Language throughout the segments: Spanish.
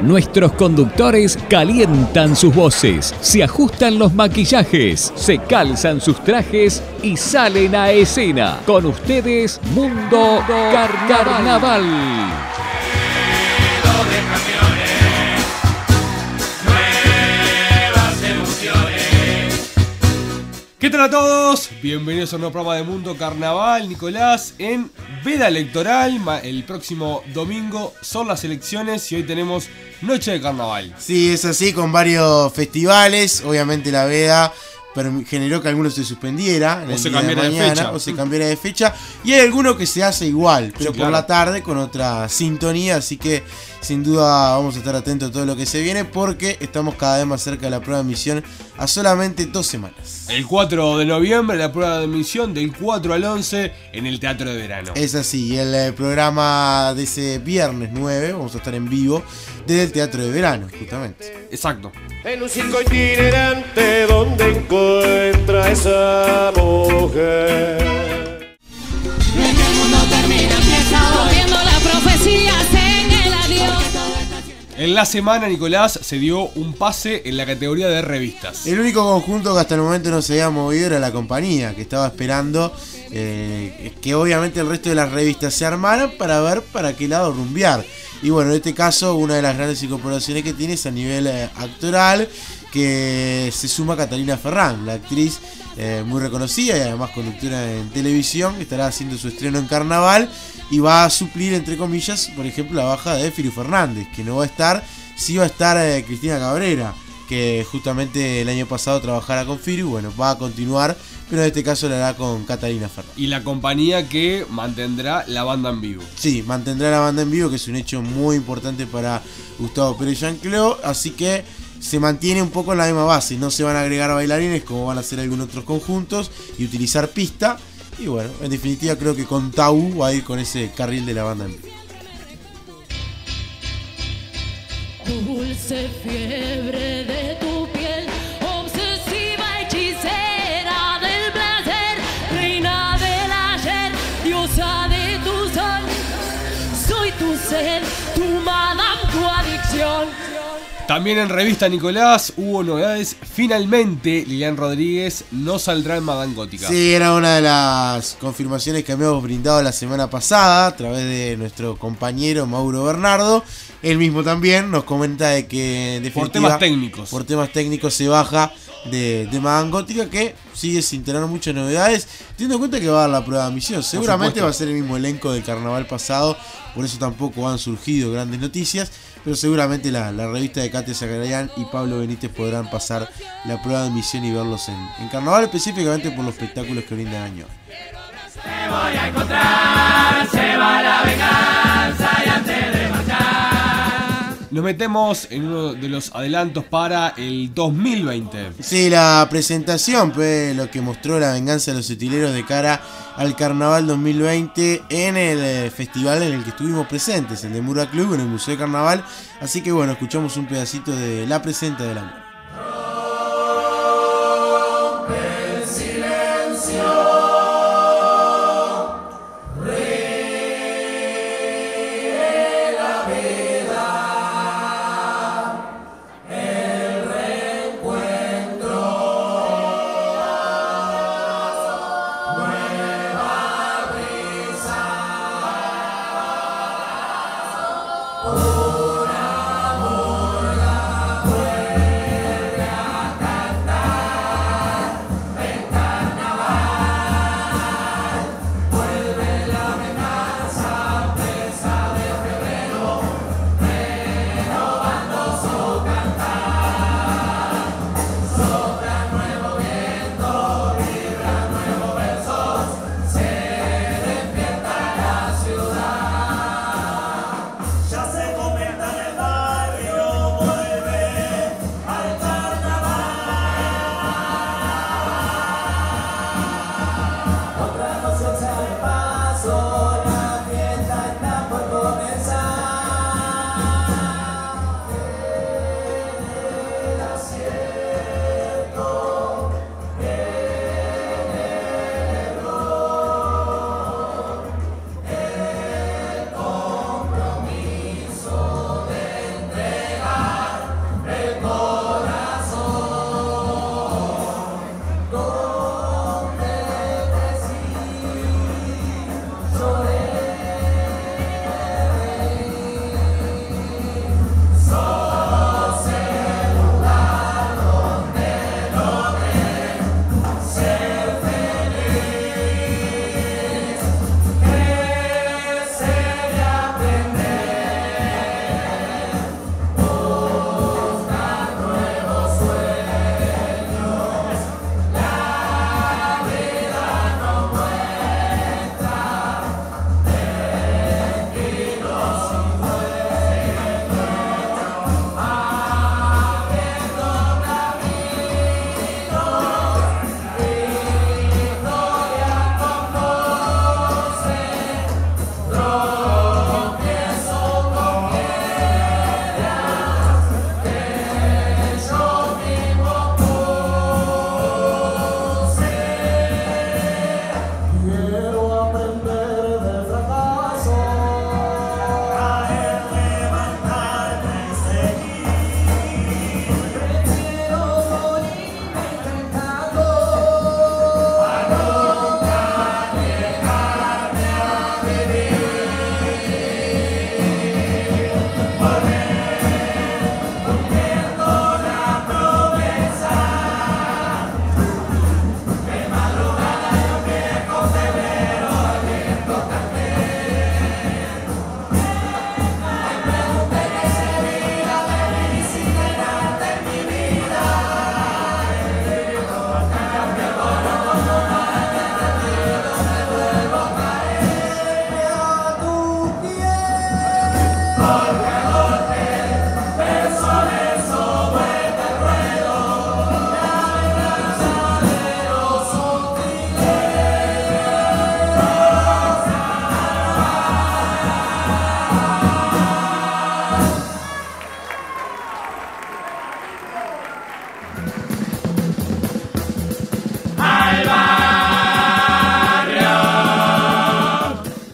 Nuestros conductores calientan sus voces, se ajustan los maquillajes, se calzan sus trajes y salen a escena. Con ustedes, Mundo Carnaval. ¿Qué tal a todos? Bienvenidos a un nuevo programa de Mundo Carnaval. Nicolás en veda electoral. El próximo domingo son las elecciones y hoy tenemos Noche de Carnaval. Sí, es así, con varios festivales. Obviamente la veda generó que alguno se suspendiera en O el se día cambiara de mañana, fecha. o se cambiara de fecha. Y hay alguno que se hace igual, pero por la tarde con otra sintonía. Así que sin duda vamos a estar atentos a todo lo que se viene porque estamos cada vez más cerca de la prueba de emisión a solamente dos semanas. El 4 de noviembre, la prueba de admisión del 4 al 11 en el Teatro de Verano. Es así, y el eh, programa de ese viernes 9 vamos a estar en vivo desde el Teatro de Verano, justamente. Exacto. En un circo itinerante donde encuentra esa mujer. El mundo termina, empieza hoy. Viendo las En la semana, Nicolás se dio un pase en la categoría de revistas. El único conjunto que hasta el momento no se había movido era la compañía, que estaba esperando eh, que obviamente el resto de las revistas se armaran para ver para qué lado rumbear. Y bueno, en este caso, una de las grandes incorporaciones que tiene es a nivel eh, actoral, que se suma Catalina Ferrán, la actriz eh, muy reconocida y además conductora en televisión, que estará haciendo su estreno en carnaval y va a suplir, entre comillas, por ejemplo, la baja de Firu Fernández, que no va a estar, sí va a estar eh, Cristina Cabrera que justamente el año pasado trabajara con Firu, bueno, va a continuar, pero en este caso lo hará con Catalina Fernández. Y la compañía que mantendrá la banda en vivo. Sí, mantendrá la banda en vivo, que es un hecho muy importante para Gustavo Pérez Jean-Claude, así que se mantiene un poco en la misma base, no se van a agregar bailarines como van a hacer algunos otros conjuntos y utilizar pista. Y bueno, en definitiva creo que con Tau va a ir con ese carril de la banda. Dulce fiebre También en revista Nicolás hubo novedades. Finalmente, Lilian Rodríguez no saldrá en Madame Gótica. Sí, era una de las confirmaciones que habíamos brindado la semana pasada a través de nuestro compañero Mauro Bernardo. Él mismo también nos comenta de que en Por temas técnicos. por temas técnicos se baja de, de Madame Gótica que sigue sin tener muchas novedades. Teniendo en cuenta que va a dar la prueba de misión. Seguramente va a ser el mismo elenco del carnaval pasado. Por eso tampoco han surgido grandes noticias. Pero seguramente la, la revista de Kate Zacarayán y Pablo Benítez podrán pasar la prueba de admisión y verlos en, en carnaval, específicamente por los espectáculos que brindan año. Nos metemos en uno de los adelantos para el 2020. Sí, la presentación fue lo que mostró la venganza de los utileros de cara al Carnaval 2020 en el eh, festival en el que estuvimos presentes, el de Mura Club, en el Museo de Carnaval. Así que bueno, escuchamos un pedacito de la presenta del amor.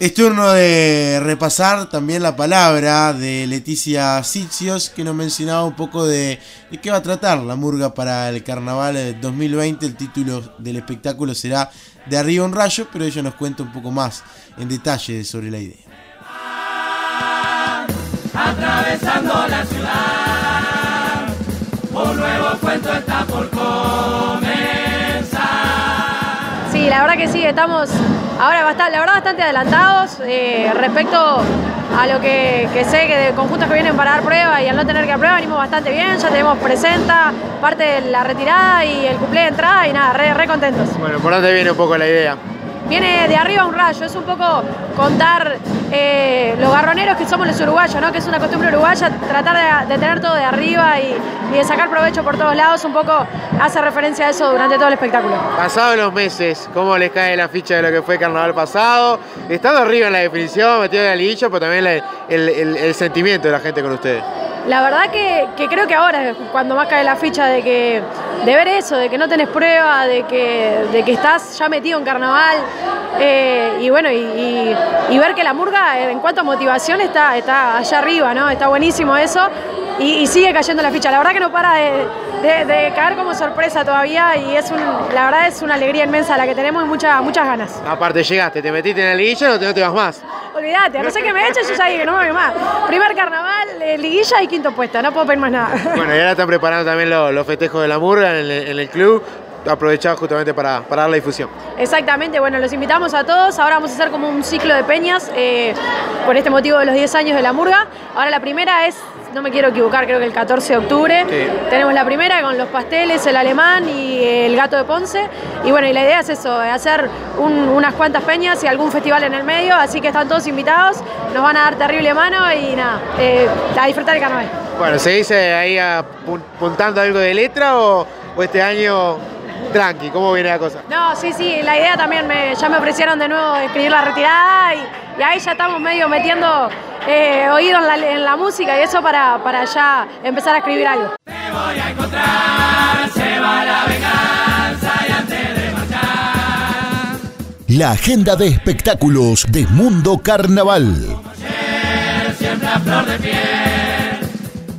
Es turno de repasar también la palabra de Leticia Sitzios, que nos mencionaba un poco de, de qué va a tratar la murga para el carnaval 2020. El título del espectáculo será De arriba un rayo, pero ella nos cuenta un poco más en detalle sobre la idea. atravesando la ciudad. Un nuevo cuento está por comenzar. Sí, la verdad que sí, estamos ahora bastante, la verdad bastante adelantados eh, respecto a lo que, sé que de conjuntos que vienen para dar prueba y al no tener que dar prueba venimos bastante bien, ya tenemos presenta, parte de la retirada y el cumple de entrada y nada, re, re contentos. Bueno, ¿por dónde viene un poco la idea? Viene de arriba un rayo, es un poco contar eh, los garroneros que somos los uruguayos, ¿no? que es una costumbre uruguaya, tratar de, tener todo de arriba y, de sacar provecho por todos lados, un poco hace referencia a eso durante todo el espectáculo. Pasados los meses, ¿cómo les cae la ficha de lo que fue carnaval pasado? Estando arriba en la definición, metido en el liguillo, pero también el, el, el sentimiento de la gente con ustedes. La verdad que, creo que ahora es cuando más cae la ficha de que de ver eso, de que no tenés prueba, de que, de que estás ya metido en carnaval eh, y bueno, y, y, y, ver que la murga en cuanto a motivación está, está allá arriba, ¿no? Está buenísimo eso y, y sigue cayendo la ficha. La verdad que no para de, de, de caer como sorpresa todavía y es un, la verdad es una alegría inmensa la que tenemos y mucha, muchas ganas. Aparte llegaste, te metiste en el liguilla, no te, no te vas más. Olvídate, a no sé qué me eches, yo ya dije que no me voy más. Primer carnaval, eh, liguilla y quinto puesto, no puedo pedir más nada. Bueno, y ahora están preparando también los, los festejos de la murga en el, en el club aprovechado justamente para, para, dar la difusión. Exactamente, bueno, los invitamos a todos. Ahora vamos a hacer como un ciclo de peñas eh, por este motivo de los 10 años de la murga. Ahora la primera es, no me quiero equivocar, creo que el 14 de octubre. Sí. Tenemos la primera con los pasteles, el alemán y el gato de Ponce. Y bueno, y la idea es eso, hacer un, unas cuantas peñas y algún festival en el medio. Así que están todos invitados, nos van a dar terrible mano y nada, eh, a disfrutar el carnaval. Bueno, ¿se dice ahí apuntando algo de letra o, o este año tranqui, ¿cómo viene la cosa? No, sí, sí, la idea también, me, ya me ofrecieron de nuevo escribir la retirada y, y ahí ya estamos medio metiendo eh, oído en la, en la, música y eso para, para ya empezar a escribir algo. Te voy a encontrar, se va la venganza y antes de marchar. La agenda de espectáculos de Mundo Carnaval. Siempre a flor de piel.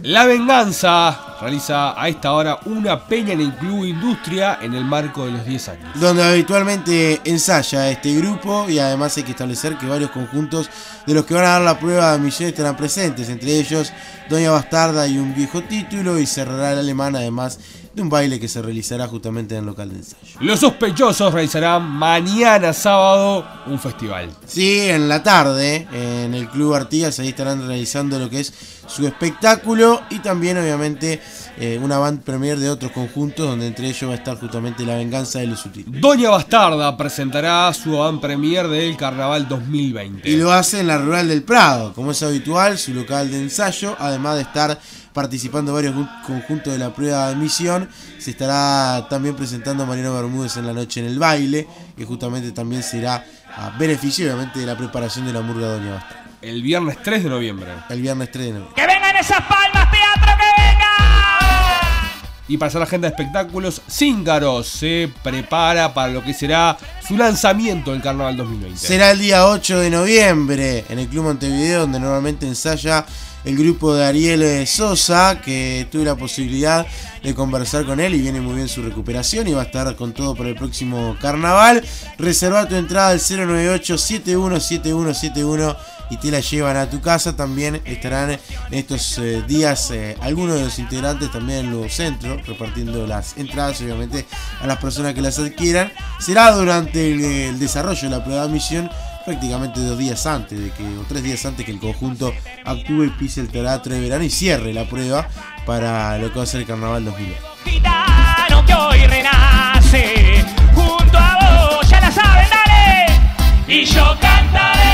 La venganza realiza a esta hora una peña en el Club Industria en el marco de los 10 años. Donde habitualmente ensaya este grupo y además hay que establecer que varios conjuntos de los que van a dar la prueba de admisión estarán presentes, entre ellos Doña Bastarda y un viejo título y cerrará el alemán además de un baile que se realizará justamente en el local de ensayo. Los sospechosos realizarán mañana sábado un festival. Sí, en la tarde, en el Club Artigas, ahí estarán realizando lo que es su espectáculo y también obviamente eh, una band premier de otros conjuntos donde entre ellos va a estar justamente La Venganza de los Sutiles. Doña Bastarda presentará su band premier del Carnaval 2020. Y lo hace en la Rural del Prado, como es habitual, su local de ensayo, además de estar participando varios conjuntos de la prueba de admisión. Se estará también presentando Mariano Bermúdez en la noche en el baile, que justamente también será a beneficio obviamente de la preparación de la murga Doña Bastarda. El viernes 3 de noviembre. El viernes 3 de noviembre. ¡Que vengan esas palmas, teatro, que vengan! Y para hacer la agenda de espectáculos, Cíngaros se prepara para lo que será su lanzamiento del Carnaval 2020. Será el día 8 de noviembre en el Club Montevideo, donde normalmente ensaya el grupo de Ariel Sosa, que tuve la posibilidad de conversar con él y viene muy bien su recuperación y va a estar con todo para el próximo carnaval. Reserva tu entrada al 098 717171 y te la llevan a tu casa. También estarán en estos eh, días eh, algunos de los integrantes también en los centros repartiendo las entradas, obviamente, a las personas que las adquieran. Será durante el, el desarrollo de la prueba de admisión prácticamente dos días antes de que, o tres días antes que el conjunto actúe y pise el teatro de verano y cierre la prueba para lo que va a ser el carnaval 2020. Gitano y yo cantaré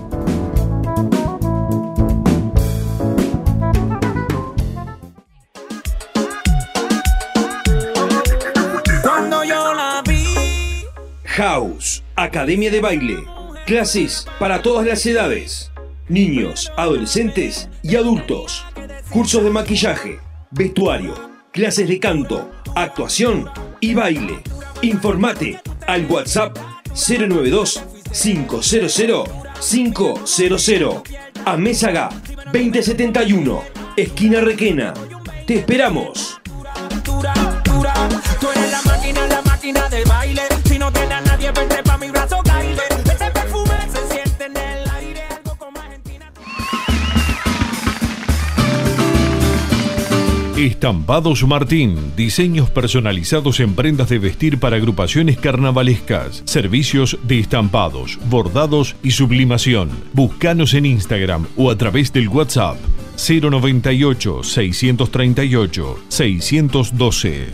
House, Academia de Baile, clases para todas las edades, niños, adolescentes y adultos, cursos de maquillaje, vestuario, clases de canto, actuación y baile. Informate al WhatsApp 092 500 500 a Mésaga 2071, esquina Requena. Te esperamos. Tú eres la máquina, la máquina del Estampados Martín, diseños personalizados en prendas de vestir para agrupaciones carnavalescas, servicios de estampados, bordados y sublimación. Búscanos en Instagram o a través del WhatsApp 098 638 612.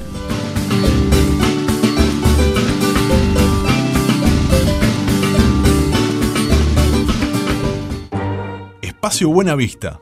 Espacio Buena Vista,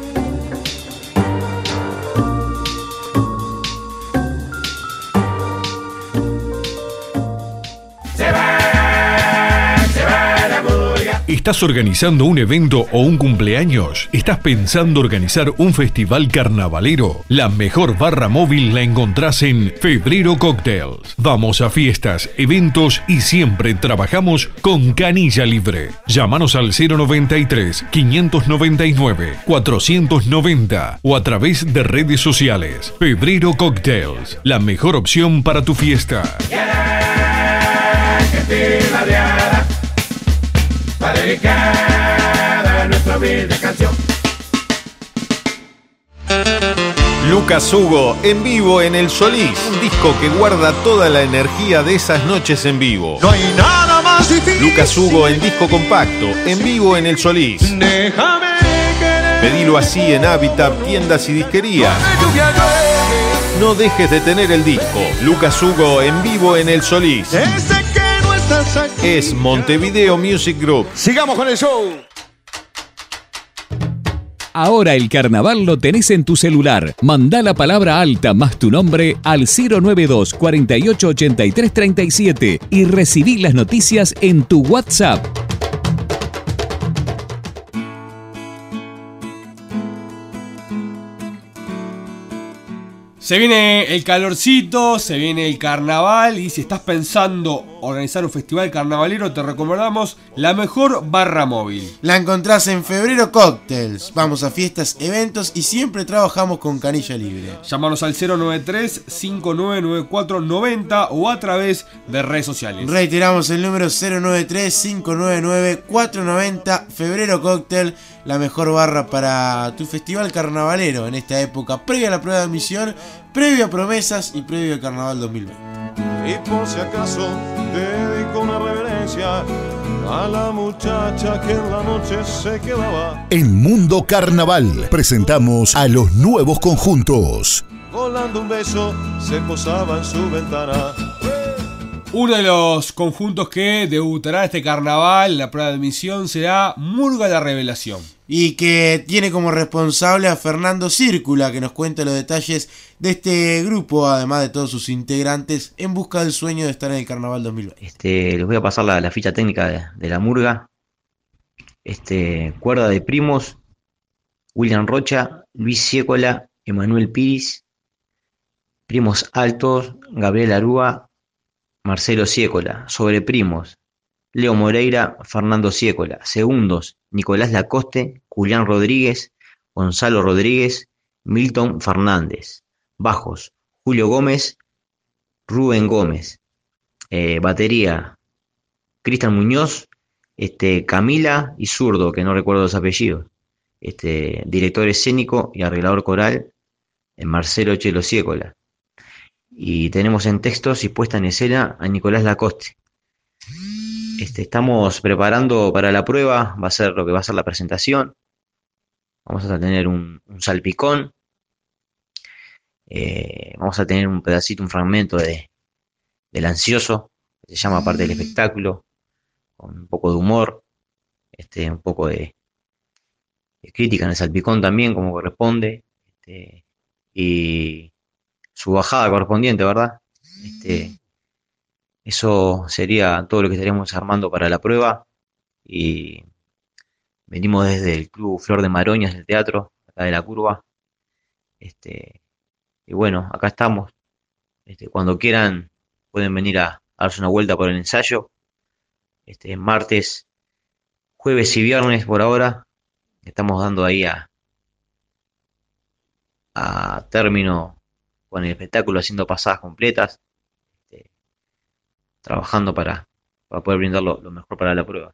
¿Estás organizando un evento o un cumpleaños? ¿Estás pensando organizar un festival carnavalero? La mejor barra móvil la encontrás en Febrero Cocktails. Vamos a fiestas, eventos y siempre trabajamos con canilla libre. Llámanos al 093 599 490 o a través de redes sociales. Febrero Cocktails, la mejor opción para tu fiesta. Va dedicada a nuestra humilde canción. Lucas Hugo en vivo en El Solís, un disco que guarda toda la energía de esas noches en vivo. No hay nada más difícil. Lucas Hugo en disco compacto, en vivo en El Solís. Déjame querer. Pedilo así en Habitat, tiendas y disquerías. No dejes de tener el disco. Lucas Hugo en vivo en El Solís. Ese que. Es Montevideo Music Group. Sigamos con el show. Ahora el carnaval lo tenés en tu celular. Mandá la palabra alta más tu nombre al 092 48 83 37 y recibí las noticias en tu WhatsApp. Se viene el calorcito, se viene el carnaval y si estás pensando organizar un festival carnavalero te recomendamos la mejor barra móvil. La encontrás en Febrero Cocktails. Vamos a fiestas, eventos y siempre trabajamos con canilla libre. Llámanos al 093 599490 o a través de redes sociales. Reiteramos el número 093-599-490 Febrero Cocktail, la mejor barra para tu festival carnavalero en esta época, previa a la prueba de admisión, previa a promesas y previo al carnaval 2020. Y por si acaso te dedico una reverencia a la muchacha que en la noche se quedaba En Mundo Carnaval presentamos a los nuevos conjuntos. volando un beso, se posaba en su ventana. Uno de los conjuntos que debutará este carnaval, la prueba de admisión, será Murga la Revelación. Y que tiene como responsable a Fernando Círcula, que nos cuenta los detalles de este grupo, además de todos sus integrantes, en busca del sueño de estar en el carnaval 2020. Este, les voy a pasar la, ficha técnica de, la murga. Este, cuerda de primos, William Rocha, Luis Ciécola, Emanuel Piris, primos altos, Gabriel Arúa, Marcelo Ciécola, sobre primos, Leo Moreira, Fernando Ciécola, segundos, Nicolás Lacoste, Julián Rodríguez, Gonzalo Rodríguez, Milton Fernández, bajos, Julio Gómez, Rubén Gómez, Eh, batería, Cristian Muñoz, este, Camila y Zurdo, que no recuerdo los apellidos, este, director escénico y arreglador coral, eh, Marcelo Chelo Ciécola. Y tenemos en textos y puesta en escena a Nicolás Lacoste. Este, estamos preparando para la prueba, va a ser lo que va a ser la presentación. Vamos a tener un, salpicón. Eh, vamos a tener un pedacito, un fragmento de, del ansioso, que se llama parte del espectáculo, con un poco de humor, este, un poco de, de crítica en el salpicón también, como corresponde, este, y su bajada correspondiente, ¿verdad? Este, eso sería todo lo que estaríamos armando para la prueba. Y venimos desde el Club Flor de Maroñas del teatro, acá de la curva. Este, y bueno, acá estamos. Este, cuando quieran pueden venir a, a darse una vuelta por el ensayo. Este, martes, jueves y viernes por ahora. Estamos dando ahí a, a término con el espectáculo, haciendo pasadas completas, trabajando para, para poder brindar lo, lo mejor para la prueba.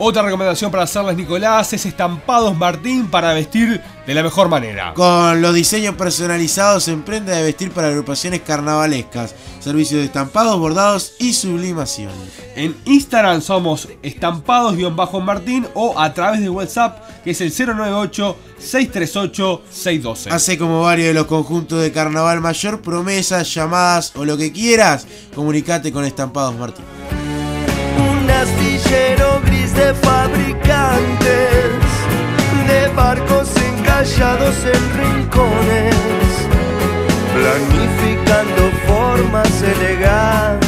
Otra recomendación para hacerles, Nicolás, es estampados Martín para vestir de la mejor manera. Con los diseños personalizados en prenda de vestir para agrupaciones carnavalescas, servicios de estampados, bordados y sublimación. En Instagram somos estampados-martín o a través de WhatsApp que es el 098-638-612. Hace como varios de los conjuntos de carnaval mayor, promesas, llamadas o lo que quieras, comunicate con Estampados Martín. Un astillero de fabricantes, de barcos encallados en rincones, planificando formas elegantes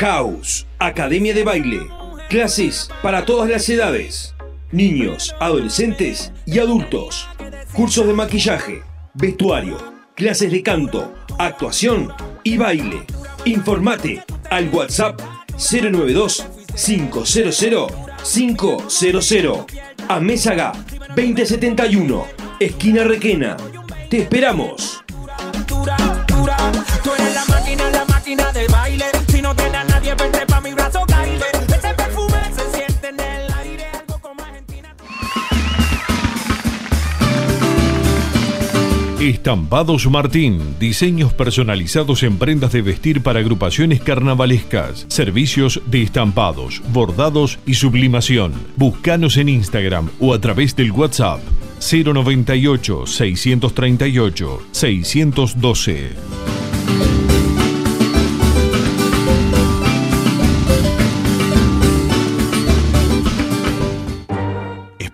House, Academia de Baile. Clases para todas las edades. Niños, adolescentes y adultos. Cursos de maquillaje, vestuario, clases de canto, actuación y baile. Informate al WhatsApp 092 500 500. A Mésaga 2071, esquina Requena. Te esperamos. Tú eres la máquina, la máquina del mi brazo. Ese perfume se siente en el aire. Algo como Argentina. Estampados Martín, diseños personalizados en prendas de vestir para agrupaciones carnavalescas, servicios de estampados, bordados y sublimación. Búscanos en Instagram o a través del WhatsApp 098 638 612.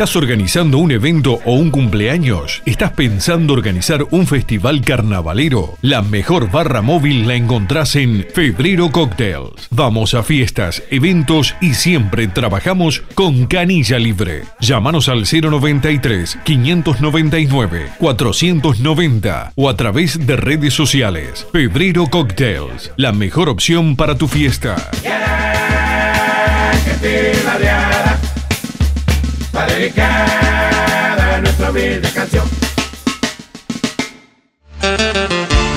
¿Estás organizando un evento o un cumpleaños? ¿Estás pensando organizar un festival carnavalero? La mejor barra móvil la encontrás en Febrero Cocktails. Vamos a fiestas, eventos y siempre trabajamos con canilla libre. Llámanos al 093 599 490 o a través de redes sociales. Febrero Cocktails, la mejor opción para tu fiesta. Dedicada a nuestra humilde canción.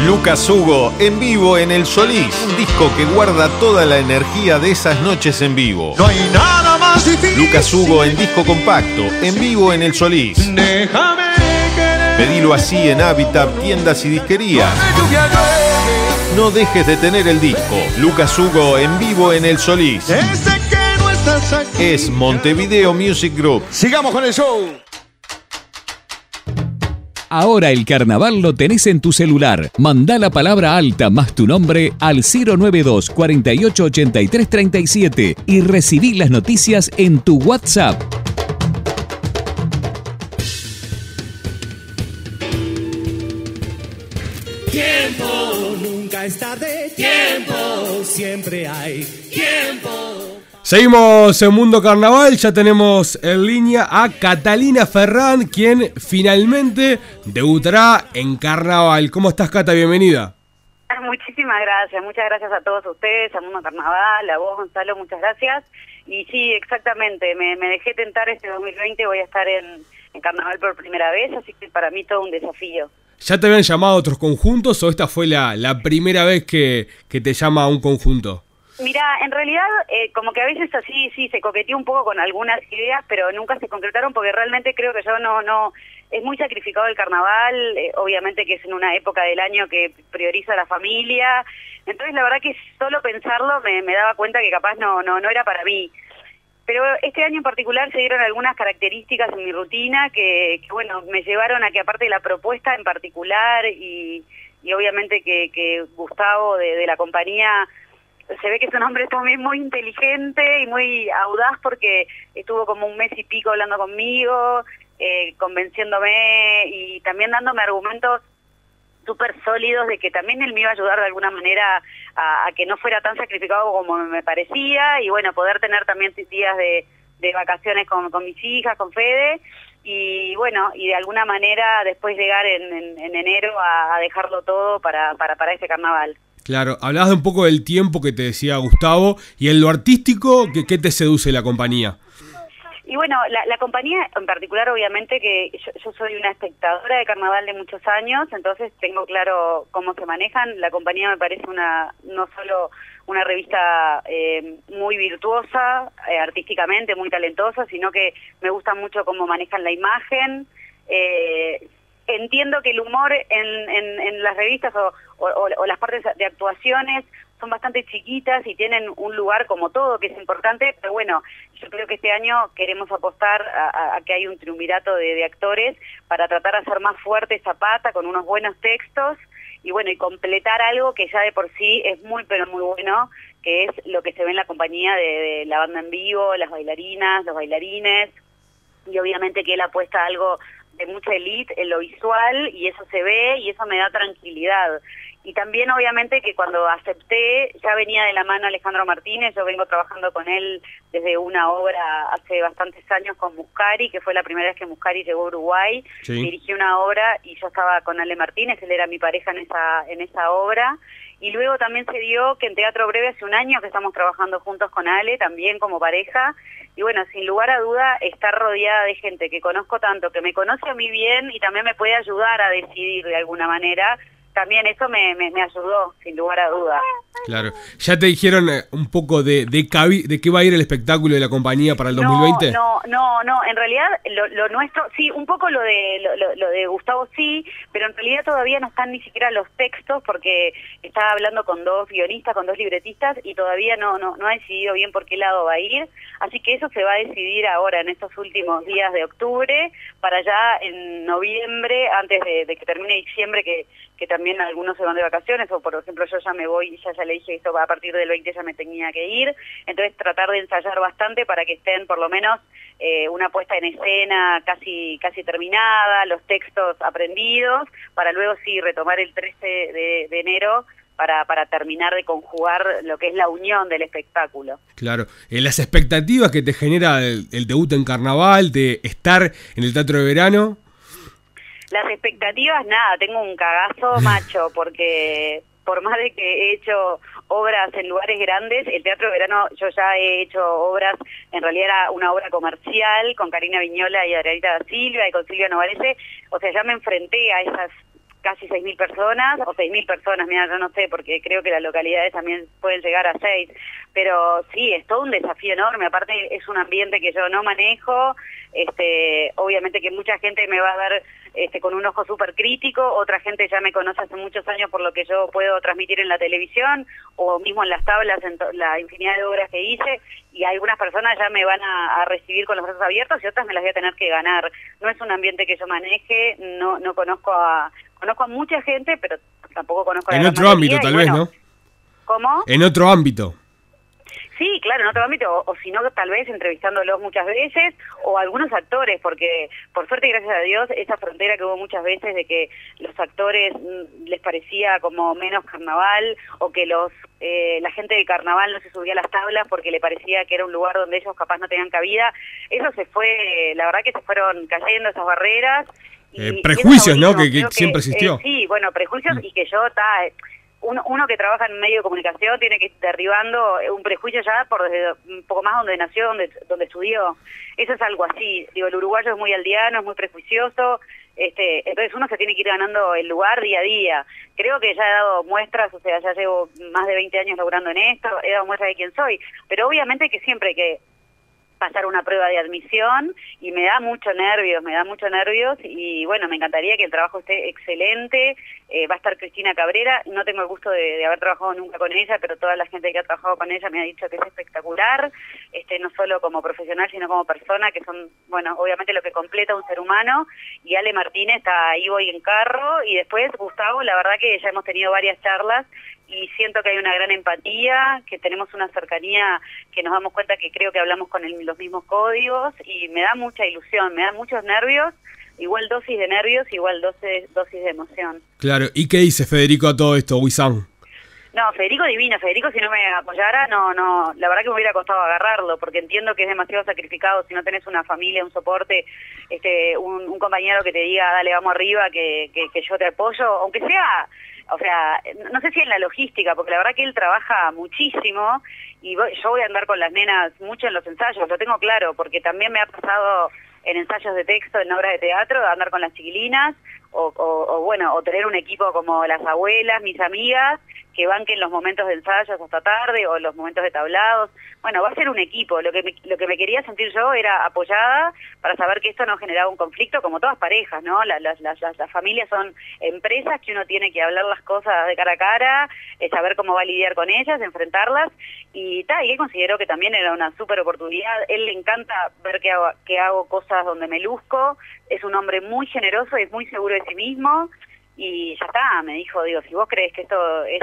Lucas Hugo en vivo en El Solís, un disco que guarda toda la energía de esas noches en vivo. No hay nada más difícil. Lucas Hugo en disco compacto, en vivo en El Solís. Déjame querer. Pedilo así en Habitat, tiendas y disquerías. No dejes de tener el disco. Lucas Hugo en vivo en El Solís. Ese estás aquí. Es Montevideo Music Group. Sigamos con el show. Ahora el carnaval lo tenés en tu celular. Mandá la palabra alta más tu nombre al 092 48 83 37 y recibí las noticias en tu WhatsApp. Tiempo, nunca es tarde. Tiempo, siempre hay tiempo. Seguimos en Mundo Carnaval, ya tenemos en línea a Catalina Ferrán, quien finalmente debutará en Carnaval. ¿Cómo estás, Cata? Bienvenida. Muchísimas gracias, muchas gracias a todos ustedes, a Mundo Carnaval, a vos Gonzalo, muchas gracias. Y sí, exactamente, me, me dejé tentar este 2020, voy a estar en, en Carnaval por primera vez, así que para mí todo un desafío. ¿Ya te habían llamado a otros conjuntos o esta fue la, la primera vez que, que te llama a un conjunto? Mira, en realidad, eh, como que a veces así, sí, se coqueteó un poco con algunas ideas, pero nunca se concretaron porque realmente creo que yo no, no, es muy sacrificado el carnaval, eh, obviamente que es en una época del año que prioriza la familia, entonces la verdad que solo pensarlo me, me daba cuenta que capaz no, no, no era para mí. Pero este año en particular se dieron algunas características en mi rutina que, que bueno, me llevaron a que aparte de la propuesta en particular y, y obviamente que, que Gustavo de, de la compañía se ve que es un hombre también muy inteligente y muy audaz porque estuvo como un mes y pico hablando conmigo, eh, convenciéndome y también dándome argumentos súper sólidos de que también él me iba a ayudar de alguna manera a, que no fuera tan sacrificado como me parecía y bueno, poder tener también días de, de vacaciones con, con mis hijas, con Fede y bueno, y de alguna manera después llegar en, en, en enero a, a dejarlo todo para, para, para este carnaval. Claro, hablabas de un poco del tiempo que te decía Gustavo y en lo artístico, ¿qué, te seduce la compañía? Y bueno, la, la compañía en particular, obviamente que yo, yo, soy una espectadora de carnaval de muchos años, entonces tengo claro cómo se manejan. La compañía me parece una no solo una revista eh, muy virtuosa, eh, artísticamente muy talentosa, sino que me gusta mucho cómo manejan la imagen. Eh, entiendo que el humor en, en, en las revistas o, o, las partes de actuaciones son bastante chiquitas y tienen un lugar como todo que es importante, pero bueno, yo creo que este año queremos apostar a, a que hay un triunvirato de, de, actores para tratar de hacer más fuerte esa pata con unos buenos textos y bueno, y completar algo que ya de por sí es muy pero muy bueno, que es lo que se ve en la compañía de, de la banda en vivo, las bailarinas, los bailarines, y obviamente que él apuesta a algo de mucha elite en lo visual y eso se ve y eso me da tranquilidad. Y también obviamente que cuando acepté, ya venía de la mano Alejandro Martínez, yo vengo trabajando con él desde una obra hace bastantes años con Muscari, que fue la primera vez que Muscari llegó a Uruguay, sí. dirigí una obra y yo estaba con Ale Martínez, él era mi pareja en esa, en esa obra, y luego también se dio que en Teatro Breve hace un año que estamos trabajando juntos con Ale, también como pareja, y bueno, sin lugar a duda, estar rodeada de gente que conozco tanto, que me conoce a mí bien y también me puede ayudar a decidir de alguna manera, también eso me, me, me ayudó, sin lugar a duda. Claro. ¿Ya te dijeron eh, un poco de, de, de qué va a ir el espectáculo de la compañía para el 2020? No, no, no, en realidad lo, lo nuestro, sí, un poco lo de lo, lo, de Gustavo sí, pero en realidad todavía no están ni siquiera los textos porque estaba hablando con dos guionistas, con dos libretistas y todavía no, no, no ha decidido bien por qué lado va a ir, así que eso se va a decidir ahora en estos últimos días de octubre para ya en noviembre, antes de, que termine diciembre, que, que también algunos se van de vacaciones o por ejemplo yo ya me voy, ya ya le dije eso a partir del 20 ya me tenía que ir, entonces tratar de ensayar bastante para que estén por lo menos eh, una puesta en escena casi casi terminada, los textos aprendidos, para luego sí retomar el 13 de, de enero para, para terminar de conjugar lo que es la unión del espectáculo. Claro, eh, las expectativas que te genera el, el debut en carnaval, de estar en el teatro de verano. Las expectativas, nada, tengo un cagazo macho, porque por más de que he hecho obras en lugares grandes, el Teatro de Verano yo ya he hecho obras, en realidad era una obra comercial con Karina Viñola y Adrianita da Silva y con Silvia Novarese, o sea, ya me enfrenté a esas casi 6.000 personas, o 6.000 personas, mira, yo no sé, porque creo que las localidades también pueden llegar a 6, pero sí, es todo un desafío enorme, aparte es un ambiente que yo no manejo, Este, obviamente que mucha gente me va a ver este, con un ojo súper crítico, otra gente ya me conoce hace muchos años por lo que yo puedo transmitir en la televisión o mismo en las tablas, en la infinidad de obras que hice, y algunas personas ya me van a, a recibir con los brazos abiertos y otras me las voy a tener que ganar. No es un ambiente que yo maneje, no, no conozco a, conozco a mucha gente, pero tampoco conozco a la En otro ámbito, tal vez, bueno, ¿no? ¿Cómo? En otro ámbito. Sí, claro, en otro ámbito, o, o si no, tal vez entrevistándolos muchas veces, o algunos actores, porque por suerte y gracias a Dios, esa frontera que hubo muchas veces de que los actores mm, les parecía como menos carnaval, o que los eh, la gente de carnaval no se subía a las tablas porque le parecía que era un lugar donde ellos capaz no tenían cabida, eso se fue, la verdad que se fueron cayendo esas barreras. Eh, prejuicios, ¿no? Que- siempre eh, existió. sí, bueno, prejuicios y que yo está uno, uno que trabaja en un medio de comunicación tiene que ir derribando eh, un prejuicio ya por desde un poco más donde nació, donde, donde estudió. Eso es algo así. Digo, el uruguayo es muy aldeano, es muy prejuicioso. Este, entonces uno se tiene que ir ganando el lugar día a día. Creo que ya he dado muestras, o sea, ya llevo más de 20 años laburando en esto, he dado muestras de quién soy. Pero obviamente que siempre que pasar una prueba de admisión y me da mucho nervios, me da mucho nervios y bueno, me encantaría que el trabajo esté excelente, eh, va a estar Cristina Cabrera, no tengo el gusto de, de haber trabajado nunca con ella, pero toda la gente que ha trabajado con ella me ha dicho que es espectacular, este no solo como profesional, sino como persona, que son, bueno, obviamente lo que completa un ser humano, y Ale Martínez está ahí voy en carro, y después Gustavo, la verdad que ya hemos tenido varias charlas y siento que hay una gran empatía, que tenemos una cercanía, que nos damos cuenta que creo que hablamos con el- los mismos códigos y me da mucha ilusión, me da muchos nervios, igual dosis de nervios, igual dosis, dosis de emoción. Claro. ¿Y qué dice Federico a todo esto, Wissam? No, Federico divino, Federico si no me apoyara, no, no, la verdad que me hubiera costado agarrarlo, porque entiendo que es demasiado sacrificado si no tenés una familia, un soporte, este, un, un compañero que te diga, dale, vamos arriba, que, que, que yo te apoyo, aunque sea, o sea, no sé si en la logística, porque la verdad que él trabaja muchísimo y voy- yo voy a andar con las nenas mucho en los ensayos, lo tengo claro, porque también me ha pasado en ensayos de texto, en obras de teatro, andar con las chiquilinas, o, o- bueno, o tener un equipo como las abuelas, mis amigas, que banquen los momentos de ensayos hasta tarde o los momentos de tablados. Bueno, va a ser un equipo. Lo que me, lo que me quería sentir yo era apoyada para saber que esto no generaba un conflicto como todas parejas, ¿no? La- Las, las, las, las familias son empresas que uno tiene que hablar las cosas de cara a cara, eh, saber cómo va a lidiar con ellas, enfrentarlas y tal. Y él consideró que también era una súper oportunidad. Él le encanta ver que hago, que hago cosas donde me luzco. Es un hombre muy generoso es muy seguro de sí mismo. Y ya está, me dijo, digo, si vos crees que esto es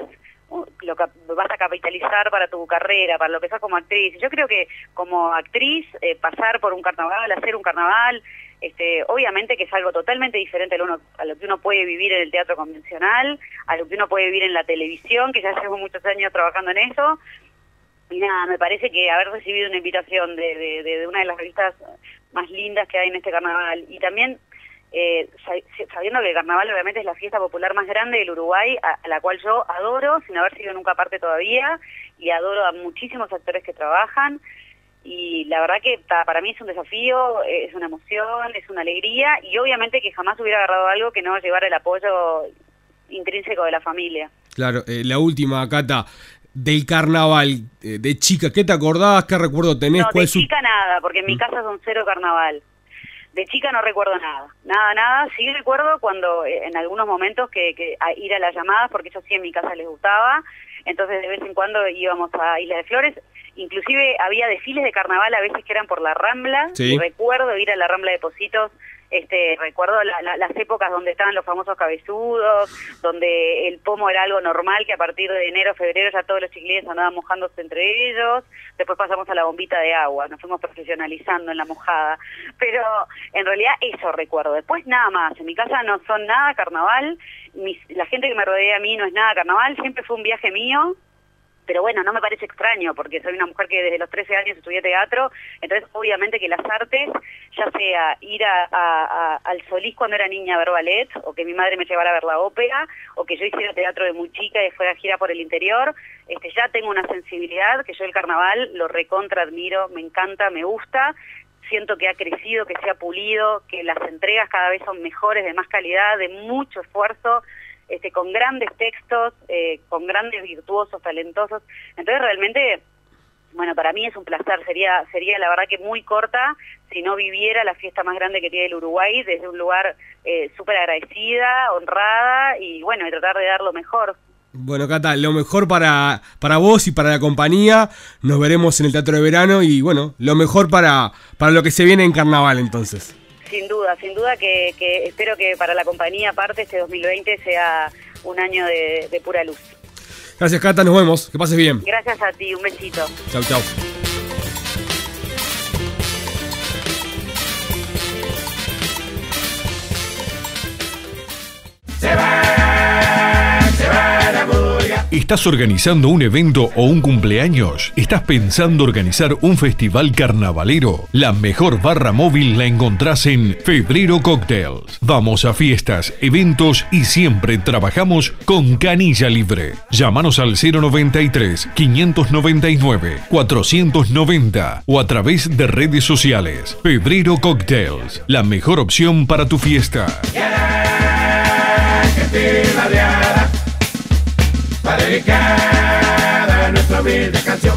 uh, lo que vas a capitalizar para tu carrera, para lo que sos como actriz. Yo creo que como actriz, eh, pasar por un carnaval, hacer un carnaval, este, obviamente que es algo totalmente diferente a lo, uno- a lo que uno puede vivir en el teatro convencional, a lo que uno puede vivir en la televisión, que ya llevo muchos años trabajando en eso. Y nada, me parece que haber recibido una invitación de- de- de una de las revistas más lindas que hay en este carnaval y también eh, sa- sabiendo que el carnaval obviamente es la fiesta popular más grande del Uruguay, a, la cual yo adoro, sin haber sido nunca parte todavía, y adoro a muchísimos actores que trabajan. Y la verdad que para mí es un desafío, es una emoción, es una alegría, y obviamente que jamás hubiera agarrado algo que no llevara el apoyo intrínseco de la familia. Claro, eh, la última, Cata, del carnaval, eh, de chica, ¿qué te acordás? ¿Qué recuerdo tenés? No, ¿Cuál de su- chica nada, porque en mi casa es un cero carnaval. De chica no recuerdo nada, nada, nada. Sí recuerdo cuando eh, en algunos momentos que, que a ir a las llamadas, porque eso sí en mi casa les gustaba, entonces de vez en cuando íbamos a Isla de Flores. Inclusive había desfiles de carnaval a veces que eran por la Rambla. Sí. Y recuerdo ir a la Rambla de Positos este, recuerdo la- la- las épocas donde estaban los famosos cabezudos, donde el pomo era algo normal, que a partir de enero, febrero ya todos los chiquilines andaban mojándose entre ellos, después pasamos a la bombita de agua, nos fuimos profesionalizando en la mojada, pero en realidad eso recuerdo, después nada más, en mi casa no son nada carnaval, mis- la gente que me rodea a mí no es nada carnaval, siempre fue un viaje mío, pero bueno, no me parece extraño porque soy una mujer que desde los 13 años estudié teatro, entonces obviamente que las artes, ya sea ir a, al Solís cuando era niña a ver ballet, o que mi madre me llevara a ver la ópera, o que yo hiciera teatro de muy chica y fuera gira por el interior, este ya tengo una sensibilidad que yo el carnaval lo recontra admiro, me encanta, me gusta, siento que ha crecido, que se ha pulido, que las entregas cada vez son mejores, de más calidad, de mucho esfuerzo, este, con grandes textos, eh, con grandes virtuosos, talentosos. Entonces realmente bueno, para mí es un placer, sería, sería la verdad que muy corta si no viviera la fiesta más grande que tiene el Uruguay desde un lugar eh, súper agradecida, honrada y bueno, y tratar de dar lo mejor. Bueno, Cata, lo mejor para, para vos y para la compañía. Nos veremos en el Teatro de Verano y bueno, lo mejor para, para lo que se viene en Carnaval entonces. Sin duda, sin duda que, que espero que para la compañía aparte este 2020 sea un año de, de pura luz. Gracias, Cata, nos vemos. Que pases bien. Gracias a ti, un besito. Chau, chau. ¿Estás organizando un evento o un cumpleaños? ¿Estás pensando organizar un festival carnavalero? La mejor barra móvil la encontrás en Febrero Cocktails. Vamos a fiestas, eventos y siempre trabajamos con canilla libre. Llámanos al 093 599 490 o a través de redes sociales. Febrero Cocktails, la mejor opción para tu fiesta. Dedicada a nuestra humilde canción.